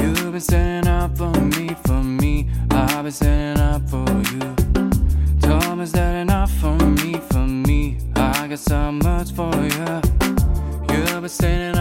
You've been standing up for me, for me. I've been standing up so much for you. You've been standing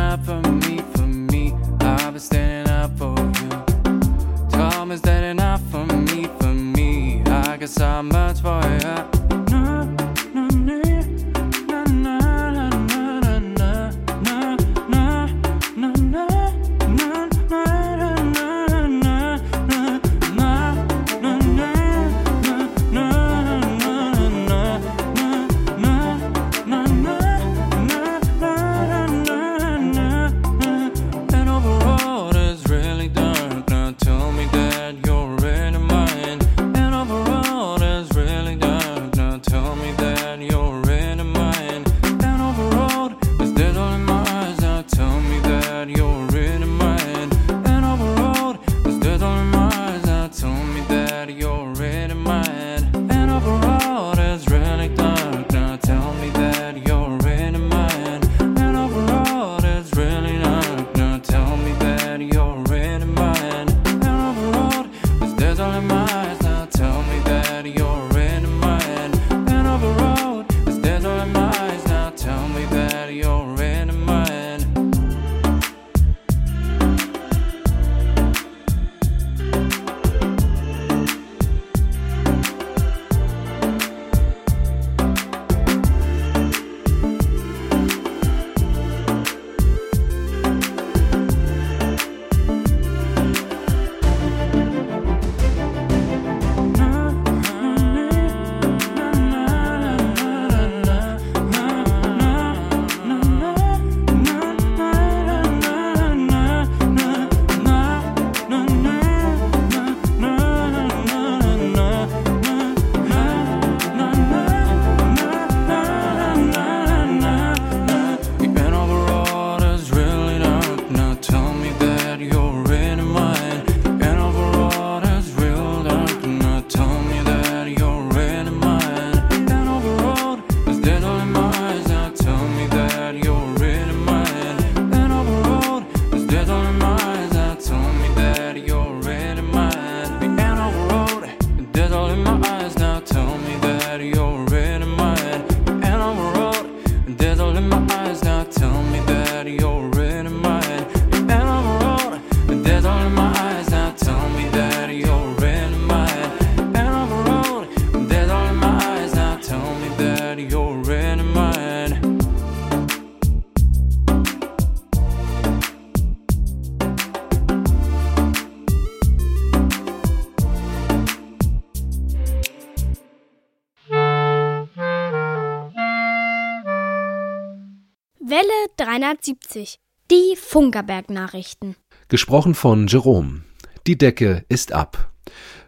Funkerberg-Nachrichten. Gesprochen von Jerome. Die Decke ist ab.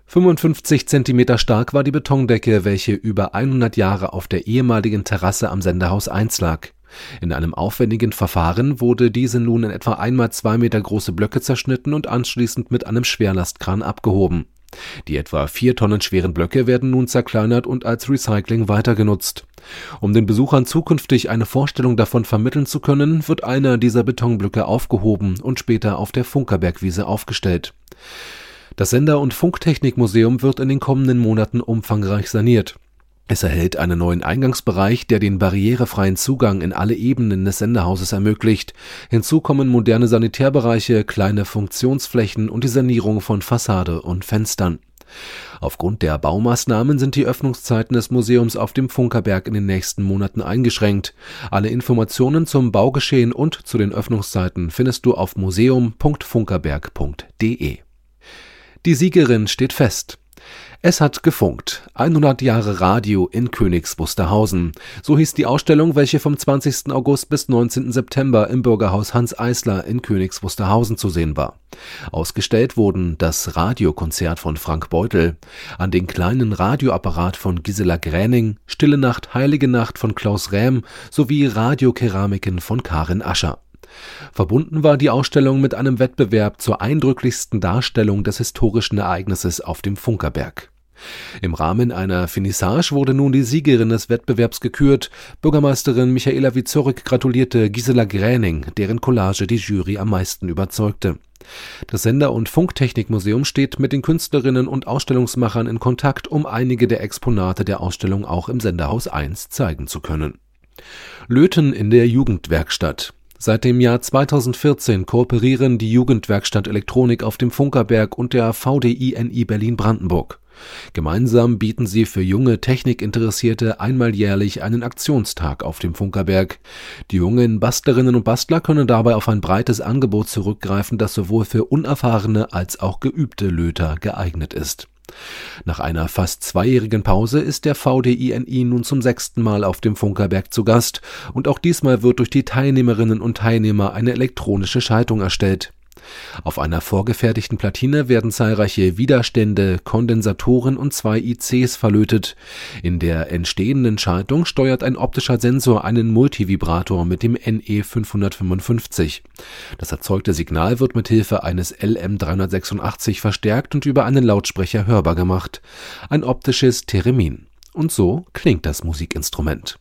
55 Zentimeter stark war die Betondecke, welche über 100 Jahre auf der ehemaligen Terrasse am Sendehaus 1 lag. In einem aufwendigen Verfahren wurde diese nun in etwa einmal zwei Meter große Blöcke zerschnitten und anschließend mit einem Schwerlastkran abgehoben. Die etwa vier Tonnen schweren Blöcke werden nun zerkleinert und als Recycling weitergenutzt. Um den Besuchern zukünftig eine Vorstellung davon vermitteln zu können, wird einer dieser Betonblöcke aufgehoben und später auf der Funkerbergwiese aufgestellt. Das Sender- und Funktechnikmuseum wird in den kommenden Monaten umfangreich saniert. Es erhält einen neuen Eingangsbereich, der den barrierefreien Zugang in alle Ebenen des Sendehauses ermöglicht. Hinzu kommen moderne Sanitärbereiche, kleine Funktionsflächen und die Sanierung von Fassade und Fenstern. Aufgrund der Baumaßnahmen sind die Öffnungszeiten des Museums auf dem Funkerberg in den nächsten Monaten eingeschränkt. Alle Informationen zum Baugeschehen und zu den Öffnungszeiten findest du auf museum.funkerberg.de. Die Siegerin steht fest. Es hat gefunkt. 100 Jahre Radio in Königs Wusterhausen. So hieß die Ausstellung, welche vom 20. August bis 19. September im Bürgerhaus Hans Eisler in Königs Wusterhausen zu sehen war. Ausgestellt wurden das Radiokonzert von Frank Beutel, an den kleinen Radioapparat von Gisela Gräning, Stille Nacht, Heilige Nacht von Klaus Rähm sowie Radiokeramiken von Karin Ascher. Verbunden war die Ausstellung mit einem Wettbewerb zur eindrücklichsten Darstellung des historischen Ereignisses auf dem Funkerberg. Im Rahmen einer Finissage wurde nun die Siegerin des Wettbewerbs gekürt. Bürgermeisterin Michaela Wizorik gratulierte Gisela Gräning, deren Collage die Jury am meisten überzeugte. Das Sender- und Funktechnikmuseum steht mit den Künstlerinnen und Ausstellungsmachern in Kontakt, um einige der Exponate der Ausstellung auch im Senderhaus 1 zeigen zu können. Löten in der Jugendwerkstatt. Seit dem Jahr 2014 kooperieren die Jugendwerkstatt Elektronik auf dem Funkerberg und der VDI-NI Berlin-Brandenburg. Gemeinsam bieten sie für junge Technikinteressierte einmal jährlich einen Aktionstag auf dem Funkerberg. Die jungen Bastlerinnen und Bastler können dabei auf ein breites Angebot zurückgreifen, das sowohl für unerfahrene als auch geübte Löter geeignet ist. Nach einer fast zweijährigen Pause ist der VDINI nun zum sechsten Mal auf dem Funkerberg zu Gast und auch diesmal wird durch die Teilnehmerinnen und Teilnehmer eine elektronische Schaltung erstellt. Auf einer vorgefertigten Platine werden zahlreiche Widerstände, Kondensatoren und zwei ICs verlötet. In der entstehenden Schaltung steuert ein optischer Sensor einen Multivibrator mit dem NE555. Das erzeugte Signal wird mit Hilfe eines LM386 verstärkt und über einen Lautsprecher hörbar gemacht. Ein optisches Theremin. Und so klingt das Musikinstrument.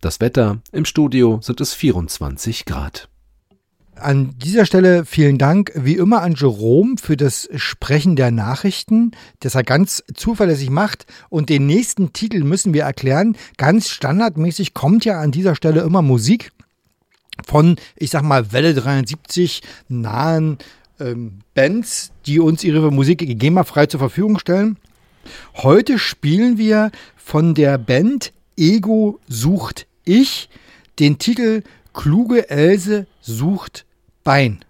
Das Wetter im Studio sind es 24 Grad. An dieser Stelle vielen Dank wie immer an Jerome für das Sprechen der Nachrichten, das er ganz zuverlässig macht. Und den nächsten Titel müssen wir erklären. Ganz standardmäßig kommt ja an dieser Stelle immer Musik von, ich sag mal, Welle 73 nahen ähm, Bands, die uns ihre Musik GEMA-frei zur Verfügung stellen. Heute spielen wir von der Band Ego sucht ich den Titel Kluge Else sucht Bein.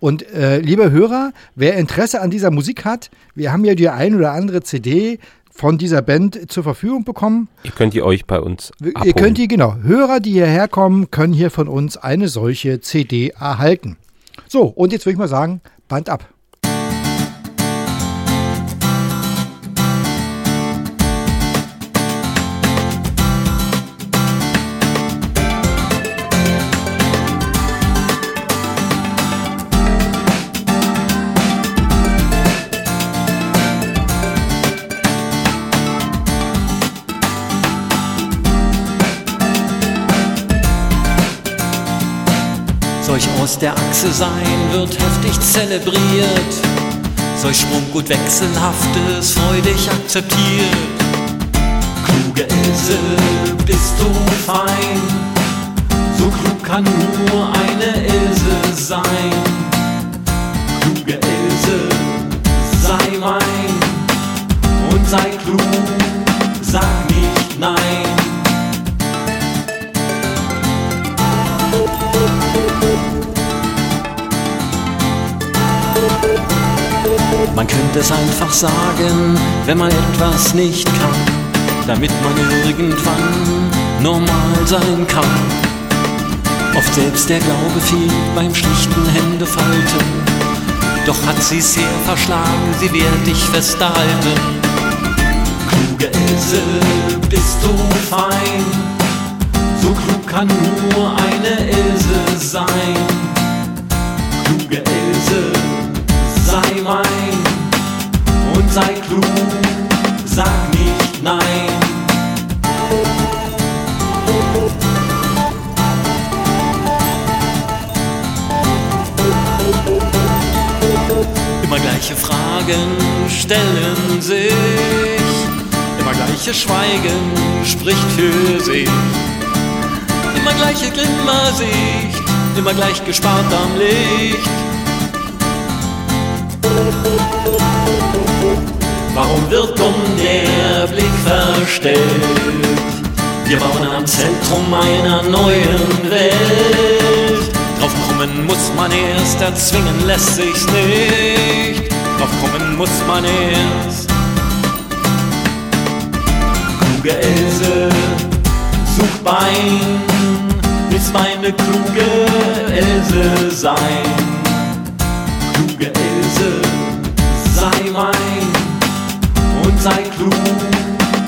Und äh, liebe Hörer, wer Interesse an dieser Musik hat, wir haben ja die ein oder andere CD von dieser Band zur Verfügung bekommen. Ihr könnt die euch bei uns abholen. Ihr könnt die, genau, Hörer, die hierher kommen, können hier von uns eine solche CD erhalten. So, und jetzt würde ich mal sagen, Band ab. Aus der Achse sein wird heftig zelebriert. Solch Schwunggut wechselhaftes freudig akzeptiert. Kluge Else, bist du fein? So klug kann nur eine Else sein. Kluge Else, sei mein und sei klug, Man könnte es einfach sagen, wenn man etwas nicht kann, damit man irgendwann normal sein kann. Oft selbst der Glaube fehlt beim schlichten Händefalten. Doch hat sie sehr verschlagen, sie wird dich festhalten. Kluge Else, bist du fein? So klug kann nur eine Else sein. Kluge Else, sei mein sei klug, sag nicht nein. Immer gleiche Fragen stellen sich, immer gleiche Schweigen spricht für sich. Immer gleiche Grimmersicht, immer gleich gespart am Licht. Warum wird dumm der Blick verstellt? Wir bauen am Zentrum einer neuen Welt. Drauf kommen muss man erst, erzwingen lässt sich's nicht. Drauf kommen muss man erst. Kluge Else, such Bein, willst meine kluge Else sein. Kluge Else, sei mein sei klug,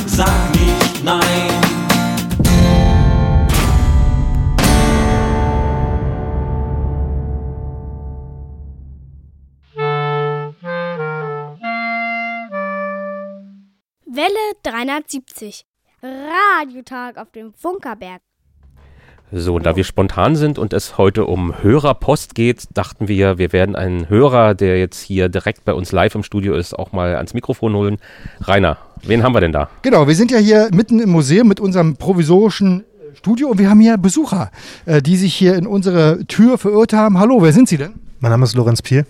sag nicht nein. Welle 370. Radiotag auf dem Funkerberg. So, und da wir spontan sind und es heute um Hörerpost geht, dachten wir, wir werden einen Hörer, der jetzt hier direkt bei uns live im Studio ist, auch mal ans Mikrofon holen. Rainer, wen haben wir denn da? Genau, wir sind ja hier mitten im Museum mit unserem provisorischen äh, Studio und wir haben hier Besucher, äh, die sich hier in unsere Tür verirrt haben. Hallo, wer sind Sie denn? Mein Name ist Lorenz Pier.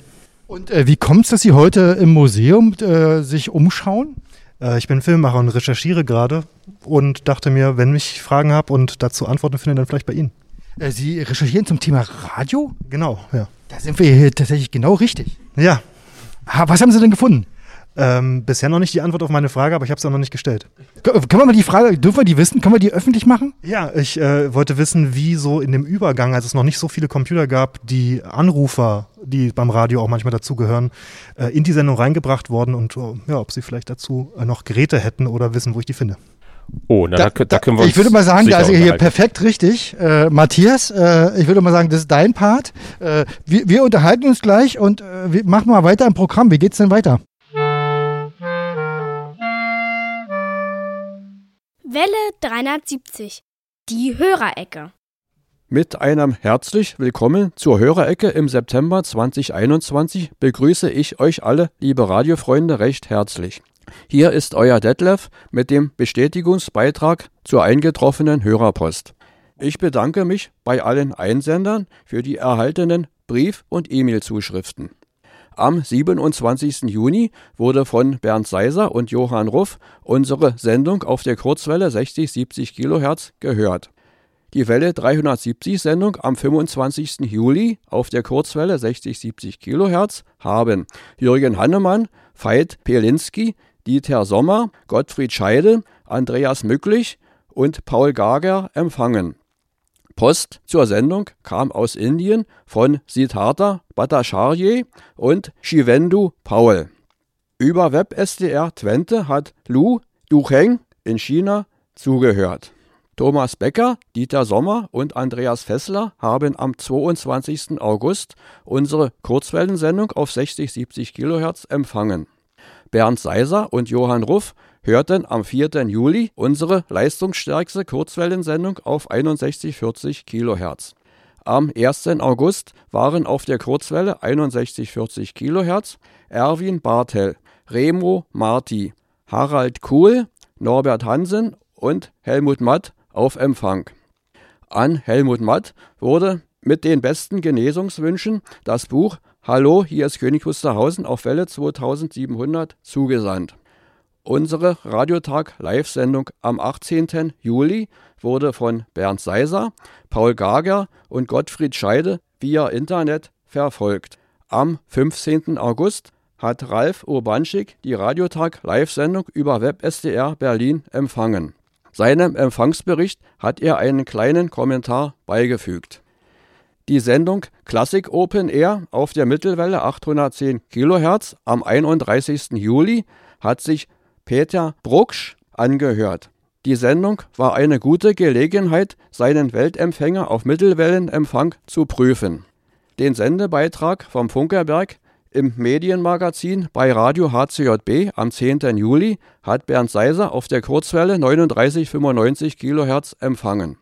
Und äh, wie kommt es, dass Sie heute im Museum äh, sich umschauen? Äh, ich bin Filmemacher und recherchiere gerade und dachte mir, wenn ich Fragen habe und dazu Antworten finde, dann vielleicht bei Ihnen. Äh, Sie recherchieren zum Thema Radio? Genau, ja. Da sind wir hier tatsächlich genau richtig. Ja, Ah, Was haben Sie denn gefunden? Ähm, bisher noch nicht die Antwort auf meine Frage, aber ich habe es auch noch nicht gestellt. K- Können wir mal die Frage, dürfen wir die wissen? Können wir die öffentlich machen? Ja, ich äh, wollte wissen, wie so in dem Übergang, als es noch nicht so viele Computer gab, die Anrufer, die beim Radio auch manchmal dazugehören, äh, in die Sendung reingebracht wurden und äh, ja, ob sie vielleicht dazu äh, noch Geräte hätten oder wissen, wo ich die finde. Oh, na, da, da, da können wir uns ich würde mal sagen, da ist ihr hier perfekt richtig. Äh, Matthias, äh, ich würde mal sagen, das ist dein Part. Äh, wir, wir unterhalten uns gleich und äh, wir machen mal weiter im Programm. Wie geht's denn weiter? Welle 370. Die Hörerecke. Mit einem herzlich willkommen zur Hörerecke im September 2021 begrüße ich euch alle, liebe Radiofreunde, recht herzlich. Hier ist euer Detlef mit dem Bestätigungsbeitrag zur eingetroffenen Hörerpost. Ich bedanke mich bei allen Einsendern für die erhaltenen Brief- und E-Mail-Zuschriften. Am 27. Juni wurde von Bernd Seiser und Johann Ruff unsere Sendung auf der Kurzwelle 60-70 Kilohertz gehört. Die Welle 370 Sendung am 25. Juli auf der Kurzwelle 60-70 Kilohertz haben Jürgen Hannemann, Veit Pelinski, Dieter Sommer, Gottfried Scheide, Andreas Mücklich und Paul Gager empfangen. Post zur Sendung kam aus Indien von Siddhartha Bhattacharya und Shivendu Paul. Über WebSDR Twente hat Lu Ducheng in China zugehört. Thomas Becker, Dieter Sommer und Andreas Fessler haben am 22. August unsere Kurzwellensendung auf 60-70 Kilohertz empfangen. Bernd Seiser und Johann Ruff hörten am 4. Juli unsere leistungsstärkste Kurzwellensendung auf 61-40 Kilohertz. Am 1. August waren auf der Kurzwelle 61-40 Kilohertz Erwin Bartel, Remo Marti, Harald Kuhl, Norbert Hansen und Helmut Matt auf Empfang. An Helmut Matt wurde mit den besten Genesungswünschen das Buch Hallo, hier ist König Wusterhausen auf Welle 2700 zugesandt. Unsere Radiotag-Live-Sendung am 18. Juli wurde von Bernd Seiser, Paul Gager und Gottfried Scheide via Internet verfolgt. Am 15. August hat Ralf Urbanschik die Radiotag Live-Sendung über WebSDR Berlin empfangen. Seinem Empfangsbericht hat er einen kleinen Kommentar beigefügt. Die Sendung Classic Open Air auf der Mittelwelle 810 kHz am 31. Juli hat sich Peter Brucksch angehört. Die Sendung war eine gute Gelegenheit, seinen Weltempfänger auf Mittelwellenempfang zu prüfen. Den Sendebeitrag vom Funkerberg im Medienmagazin bei Radio HCJB am 10. Juli hat Bernd Seiser auf der Kurzwelle 3995 kHz empfangen.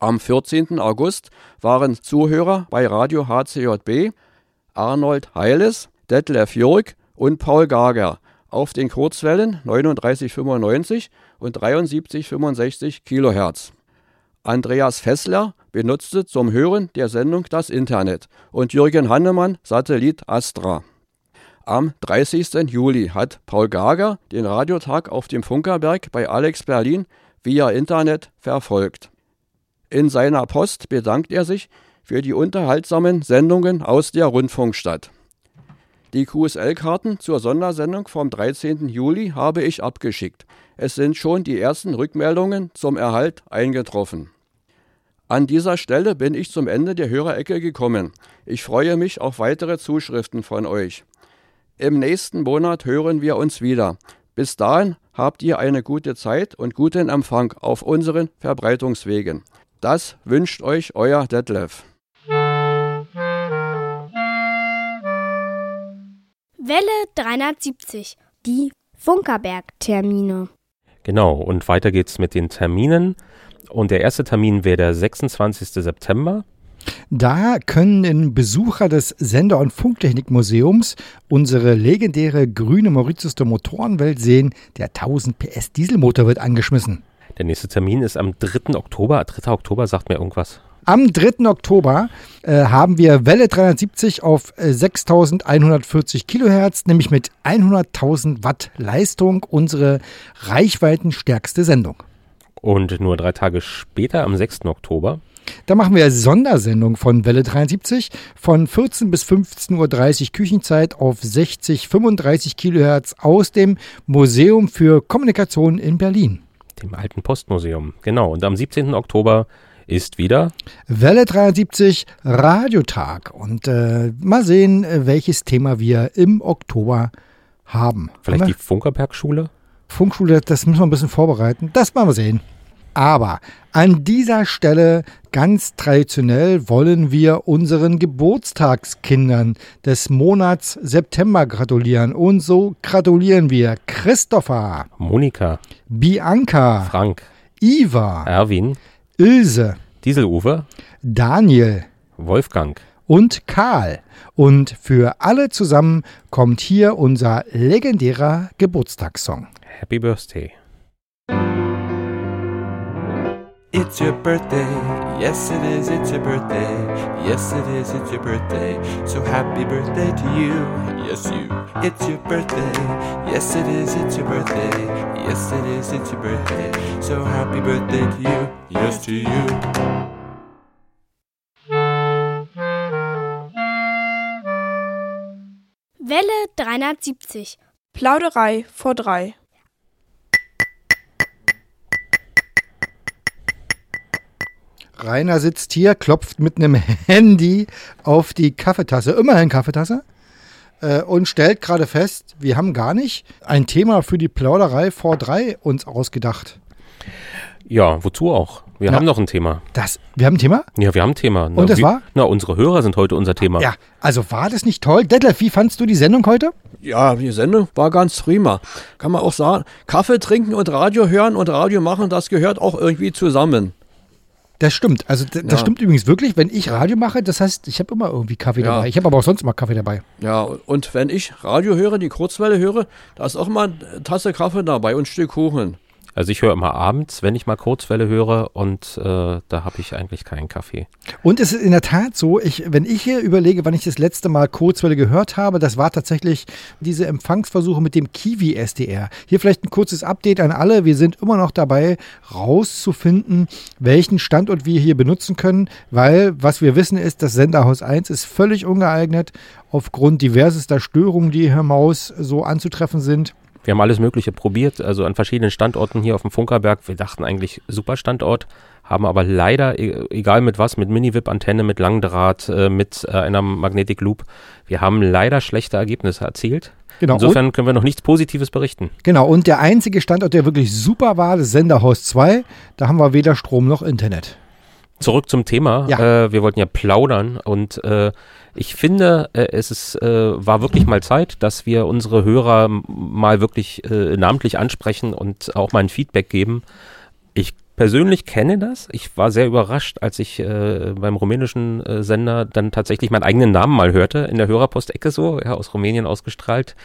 Am 14. August waren Zuhörer bei Radio HCJB Arnold Heiles, Detlef Jürg und Paul Gager auf den Kurzwellen 3995 und 7365 kHz. Andreas Fessler benutzte zum Hören der Sendung das Internet und Jürgen Hannemann Satellit Astra. Am 30. Juli hat Paul Gager den Radiotag auf dem Funkerberg bei Alex Berlin via Internet verfolgt. In seiner Post bedankt er sich für die unterhaltsamen Sendungen aus der Rundfunkstadt. Die QSL-Karten zur Sondersendung vom 13. Juli habe ich abgeschickt. Es sind schon die ersten Rückmeldungen zum Erhalt eingetroffen. An dieser Stelle bin ich zum Ende der Hörerecke gekommen. Ich freue mich auf weitere Zuschriften von euch. Im nächsten Monat hören wir uns wieder. Bis dahin habt ihr eine gute Zeit und guten Empfang auf unseren Verbreitungswegen. Das wünscht euch euer Detlef. Welle 370, die Funkerberg-Termine. Genau, und weiter geht's mit den Terminen. Und der erste Termin wäre der 26. September. Da können Besucher des Sender- und Funktechnikmuseums unsere legendäre grüne Mauritius der Motorenwelt sehen. Der 1000 PS Dieselmotor wird angeschmissen. Der nächste Termin ist am 3. Oktober. 3. Oktober sagt mir irgendwas. Am 3. Oktober äh, haben wir Welle 370 auf äh, 6140 Kilohertz, nämlich mit 100.000 Watt Leistung, unsere reichweitenstärkste Sendung. Und nur drei Tage später, am 6. Oktober, da machen wir Sondersendung von Welle 73 von 14 bis 15.30 Uhr Küchenzeit auf 60, 35 Kilohertz aus dem Museum für Kommunikation in Berlin. Dem alten Postmuseum. Genau. Und am 17. Oktober ist wieder Welle 73 Radiotag. Und äh, mal sehen, welches Thema wir im Oktober haben. Vielleicht haben die Funkerbergschule? Funkschule, das müssen wir ein bisschen vorbereiten. Das mal sehen. Aber an dieser Stelle ganz traditionell wollen wir unseren Geburtstagskindern des Monats September gratulieren. Und so gratulieren wir Christopher, Monika, Bianca, Frank, Iva, Erwin, Ilse, Dieseluwe, Daniel, Wolfgang und Karl. Und für alle zusammen kommt hier unser legendärer Geburtstagssong. Happy Birthday. It's your birthday, yes it is, it's your birthday, yes it is, it's your birthday, so happy birthday to you, yes you. It's your birthday, yes it is, it's your birthday, yes it is, it's your birthday, so happy birthday to you, yes to you. Welle 370. Plauderei vor drei. Rainer sitzt hier, klopft mit einem Handy auf die Kaffeetasse, immerhin Kaffeetasse, äh, und stellt gerade fest, wir haben gar nicht ein Thema für die Plauderei vor drei uns ausgedacht. Ja, wozu auch? Wir Na, haben noch ein Thema. Das, wir haben ein Thema? Ja, wir haben ein Thema. Na, Und das wie, war? Na, unsere Hörer sind heute unser Thema. Ja, also war das nicht toll? Detlef, wie fandst du die Sendung heute? Ja, die Sendung war ganz prima. Kann man auch sagen, Kaffee trinken und Radio hören und Radio machen, das gehört auch irgendwie zusammen. Das stimmt. Also das Ja. stimmt übrigens wirklich, wenn ich Radio mache, das heißt, ich habe immer irgendwie Kaffee Ja. dabei. Ich habe aber auch sonst immer Kaffee dabei. Ja, und wenn ich Radio höre, die Kurzwelle höre, da ist auch mal eine Tasse Kaffee dabei und ein Stück Kuchen. Also ich höre immer abends, wenn ich mal Kurzwelle höre und äh, da habe ich eigentlich keinen Kaffee. Und es ist in der Tat so, ich, wenn ich hier überlege, wann ich das letzte Mal Kurzwelle gehört habe, das war tatsächlich diese Empfangsversuche mit dem Kiwi SDR. Hier vielleicht ein kurzes Update an alle. Wir sind immer noch dabei, rauszufinden, welchen Standort wir hier benutzen können, weil was wir wissen ist, das Senderhaus 1 ist völlig ungeeignet aufgrund diversester Störungen, die hier im Haus so anzutreffen sind. Wir haben alles Mögliche probiert, also an verschiedenen Standorten hier auf dem Funkerberg. Wir dachten eigentlich super Standort, haben aber leider, e- egal mit was, mit Mini-VIP-Antenne, mit Langdraht, äh, mit äh, einer Magnetic Loop, wir haben leider schlechte Ergebnisse erzielt. Genau. Insofern können wir noch nichts Positives berichten. Genau, und der einzige Standort, der wirklich super war, das Senderhaus 2, da haben wir weder Strom noch Internet. Zurück zum Thema. Ja. Äh, wir wollten ja plaudern und äh, ich finde, äh, es ist, äh, war wirklich mal Zeit, dass wir unsere Hörer mal wirklich äh, namentlich ansprechen und auch mal ein Feedback geben. Ich persönlich kenne das. Ich war sehr überrascht, als ich äh, beim rumänischen äh, Sender dann tatsächlich meinen eigenen Namen mal hörte, in der Hörerpostecke so, ja, aus Rumänien ausgestrahlt.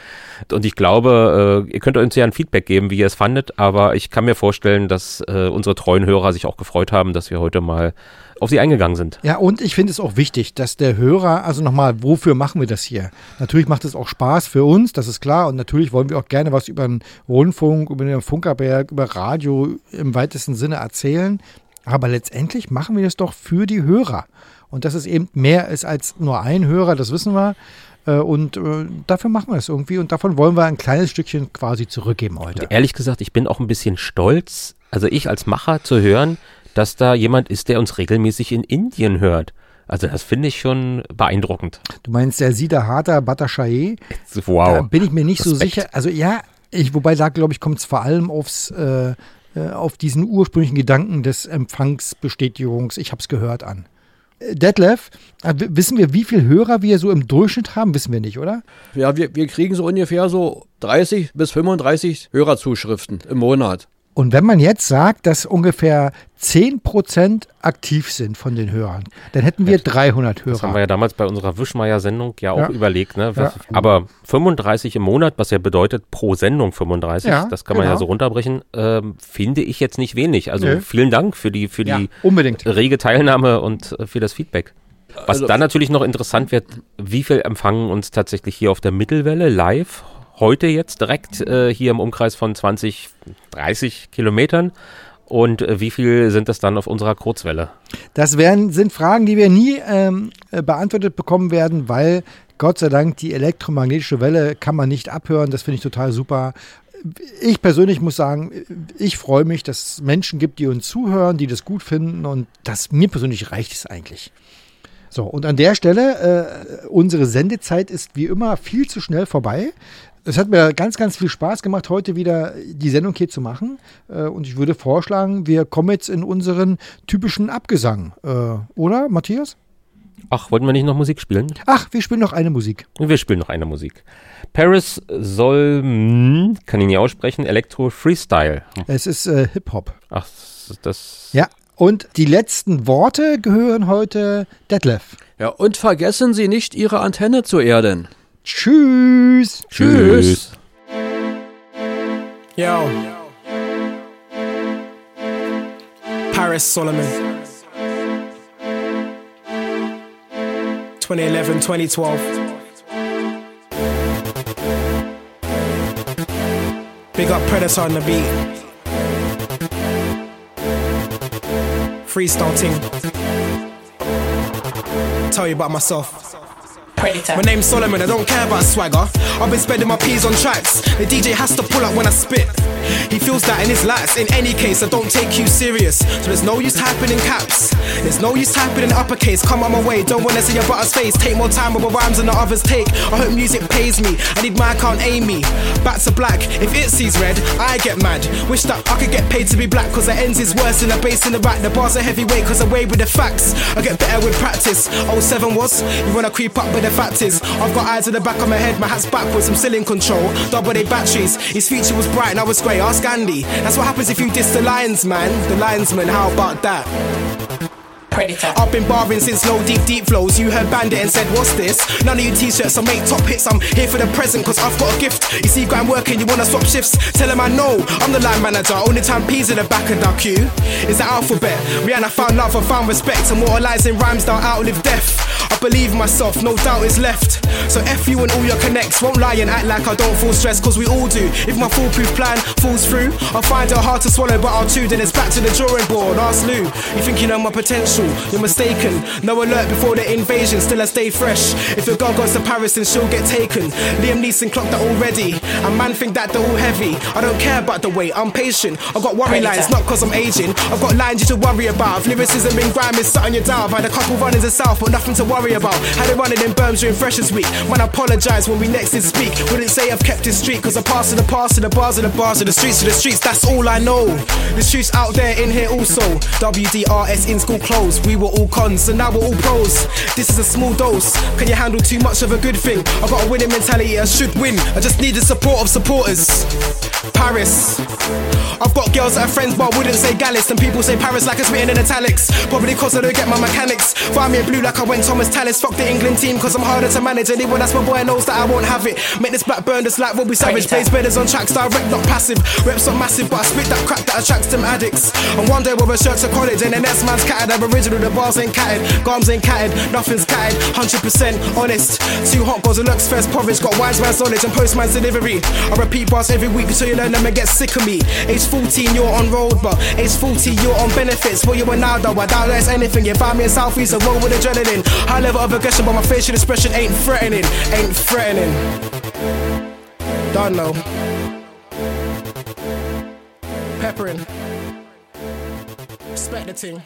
Und ich glaube, äh, ihr könnt uns ja ein Feedback geben, wie ihr es fandet, aber ich kann mir vorstellen, dass äh, unsere treuen Hörer sich auch gefreut haben, dass wir heute mal auf sie eingegangen sind. Ja, und ich finde es auch wichtig, dass der Hörer, also nochmal, wofür machen wir das hier? Natürlich macht es auch Spaß für uns, das ist klar. Und natürlich wollen wir auch gerne was über den Rundfunk, über den Funkerberg, über Radio im weitesten Sinne erzählen. Aber letztendlich machen wir das doch für die Hörer. Und dass es eben mehr ist als nur ein Hörer, das wissen wir. Äh, Und äh, dafür machen wir es irgendwie. Und davon wollen wir ein kleines Stückchen quasi zurückgeben heute. Ehrlich gesagt, ich bin auch ein bisschen stolz, also ich als Macher zu hören, dass da jemand ist, der uns regelmäßig in Indien hört. Also das finde ich schon beeindruckend. Du meinst der Sida Hata Bhattacharya? Da Wow. bin ich mir nicht so Respekt. sicher. Also ja, ich, wobei da glaube ich, kommt es vor allem aufs, äh, äh, auf diesen ursprünglichen Gedanken des Empfangsbestätigungs, ich habe es gehört an. Detlef, äh, wissen wir, wie viele Hörer wir so im Durchschnitt haben? Wissen wir nicht, oder? Ja, wir, wir kriegen so ungefähr so 30 bis 35 Hörerzuschriften im Monat. Und wenn man jetzt sagt, dass ungefähr 10% aktiv sind von den Hörern, dann hätten wir 300 Das haben wir Hörer. ja damals bei unserer Wischmeier-Sendung ja auch Ja. überlegt. Ne? Ja. Aber 35 im Monat, was ja bedeutet pro Sendung 35, Ja, das kann man ja genau. so runterbrechen, ähm, finde ich jetzt nicht wenig. Also Nö. vielen Dank für die, für Ja, die unbedingt. rege Teilnahme und äh, für das Feedback. Was Also- dann natürlich noch interessant wird, wie viel empfangen uns tatsächlich hier auf der Mittelwelle live heute jetzt direkt äh, hier im Umkreis von 20, 30 Kilometern und äh, wie viel sind das dann auf unserer Kurzwelle? Das wären, sind Fragen, die wir nie ähm, äh, beantwortet bekommen werden, weil Gott sei Dank die elektromagnetische Welle kann man nicht abhören. Das finde ich total super. Ich persönlich muss sagen, ich freue mich, dass es Menschen gibt, die uns zuhören, die das gut finden und das mir persönlich reicht es eigentlich. So, und an der Stelle, äh, unsere Sendezeit ist wie immer viel zu schnell vorbei. Es hat mir ganz, ganz viel Spaß gemacht, heute wieder die Sendung hier zu machen. Äh, und ich würde vorschlagen, wir kommen jetzt in unseren typischen Abgesang. Äh, oder, Matthias? Ach, wollten wir nicht noch Musik spielen? Ach, wir spielen noch eine Musik. Wir spielen noch eine Musik. Paris soll, kann ich nicht aussprechen, Elektro Freestyle. Es ist äh, Hip-Hop. Ach, das. Ja, und die letzten Worte gehören heute Detlef. Ja, und vergessen Sie nicht, Ihre Antenne zu erden. Tschüss. Tschüss. Yo. Paris Solomon. 2011, 2012. Big up Predator on the beat. Freestyle team. Tell you about myself. My name's Solomon, I don't care about swagger. I've been spending my P's on tracks. The DJ has to pull up when I spit. He feels that in his lats. In any case, I don't take you serious. So there's no use typing in caps. There's no use typing in uppercase. Come on my way, don't wanna see your brother's face. Take more time with my rhymes than the others take. I hope music pays me. I need my account Amy. Back to black. If it sees red, I get mad. Wish that I could get paid to be black, cause the ends is worse than the bass in the back. The bars are heavyweight, cause I weigh with the facts. I get better with practice. 07 was, you wanna creep up with the fact is. I've got eyes in the back of my head, my hat's backwards, I'm still in control. Double A batteries, his future was bright, now was grey. Ask Andy. That's what happens if you diss the Lions, man. The Lionsman, how about that? Predator. I've been barring since low, deep, deep flows. You heard Bandit and said, What's this? None of you t shirts, I make top hits. I'm here for the present, cause I've got a gift. You see, I'm working, you wanna swap shifts? Tell him I know, I'm the line manager. Only time P's in the back of that queue is the alphabet. Rihanna found love, I found respect. Immortalizing rhymes that outlive death. I believe myself, no doubt is left. So F you and all your connects. Won't lie and act like I don't feel stressed, cause we all do. If my foolproof plan falls through, I'll find it hard to swallow, but I'll chew. Then it's back to the drawing board. Ask Lou, you think you know my potential? You're mistaken. No alert before the invasion, still I stay fresh. If your girl goes to Paris, then she'll get taken. Liam Neeson clocked that already. And man think that they're all heavy. I don't care about the weight, I'm patient. I've got worry lines, not cause I'm aging. I've got lines you should worry about. If lyricism in grime is something you're down. I've had a couple run-ins in South, but nothing to worry about. Had it running in Berms during Freshers Week. Man, apologise when we next did speak. Wouldn't say I've kept it street, cause I pass to the past, to the bars, to the bars, to the streets, to the streets. That's all I know. The streets out there in here also. WDRS in school clothes. We were all cons, so now we're all pros. This is a small dose. Can you handle too much of a good thing? I've got a winning mentality, I should win. I just need the support of supporters. Paris. I've got girls that are friends, but I wouldn't say Gallus. And people say Paris like it's written in italics. Probably cause I don't get my mechanics. Find me blue like I went Thomas Tallis. Fuck the England team, cause I'm harder to manage. Anyone that's my boy knows that I won't have it. Make this black burn just like Robbie Savage. Plays betters on tracks, direct, not passive. Reps not massive, but I spit that crap that attracts them addicts. And one day we'll a shirt to college, and the next man's catted. I'm original, the bars ain't catted. Garms ain't catted, nothing's catted. 100% honest. Two hot girls, it looks first porridge. Got wise man's knowledge and postman's delivery. I repeat bars every week until you learn them and get sick of me. Age 14, you're on road, but age 40, you're on benefits. What you are now, though, I doubt there's anything. You find me in Southeast, I roll with adrenaline. High level of aggression, but my facial expression ain't threatening. Ain't threatening. Done now. Peppering. Respect the ting.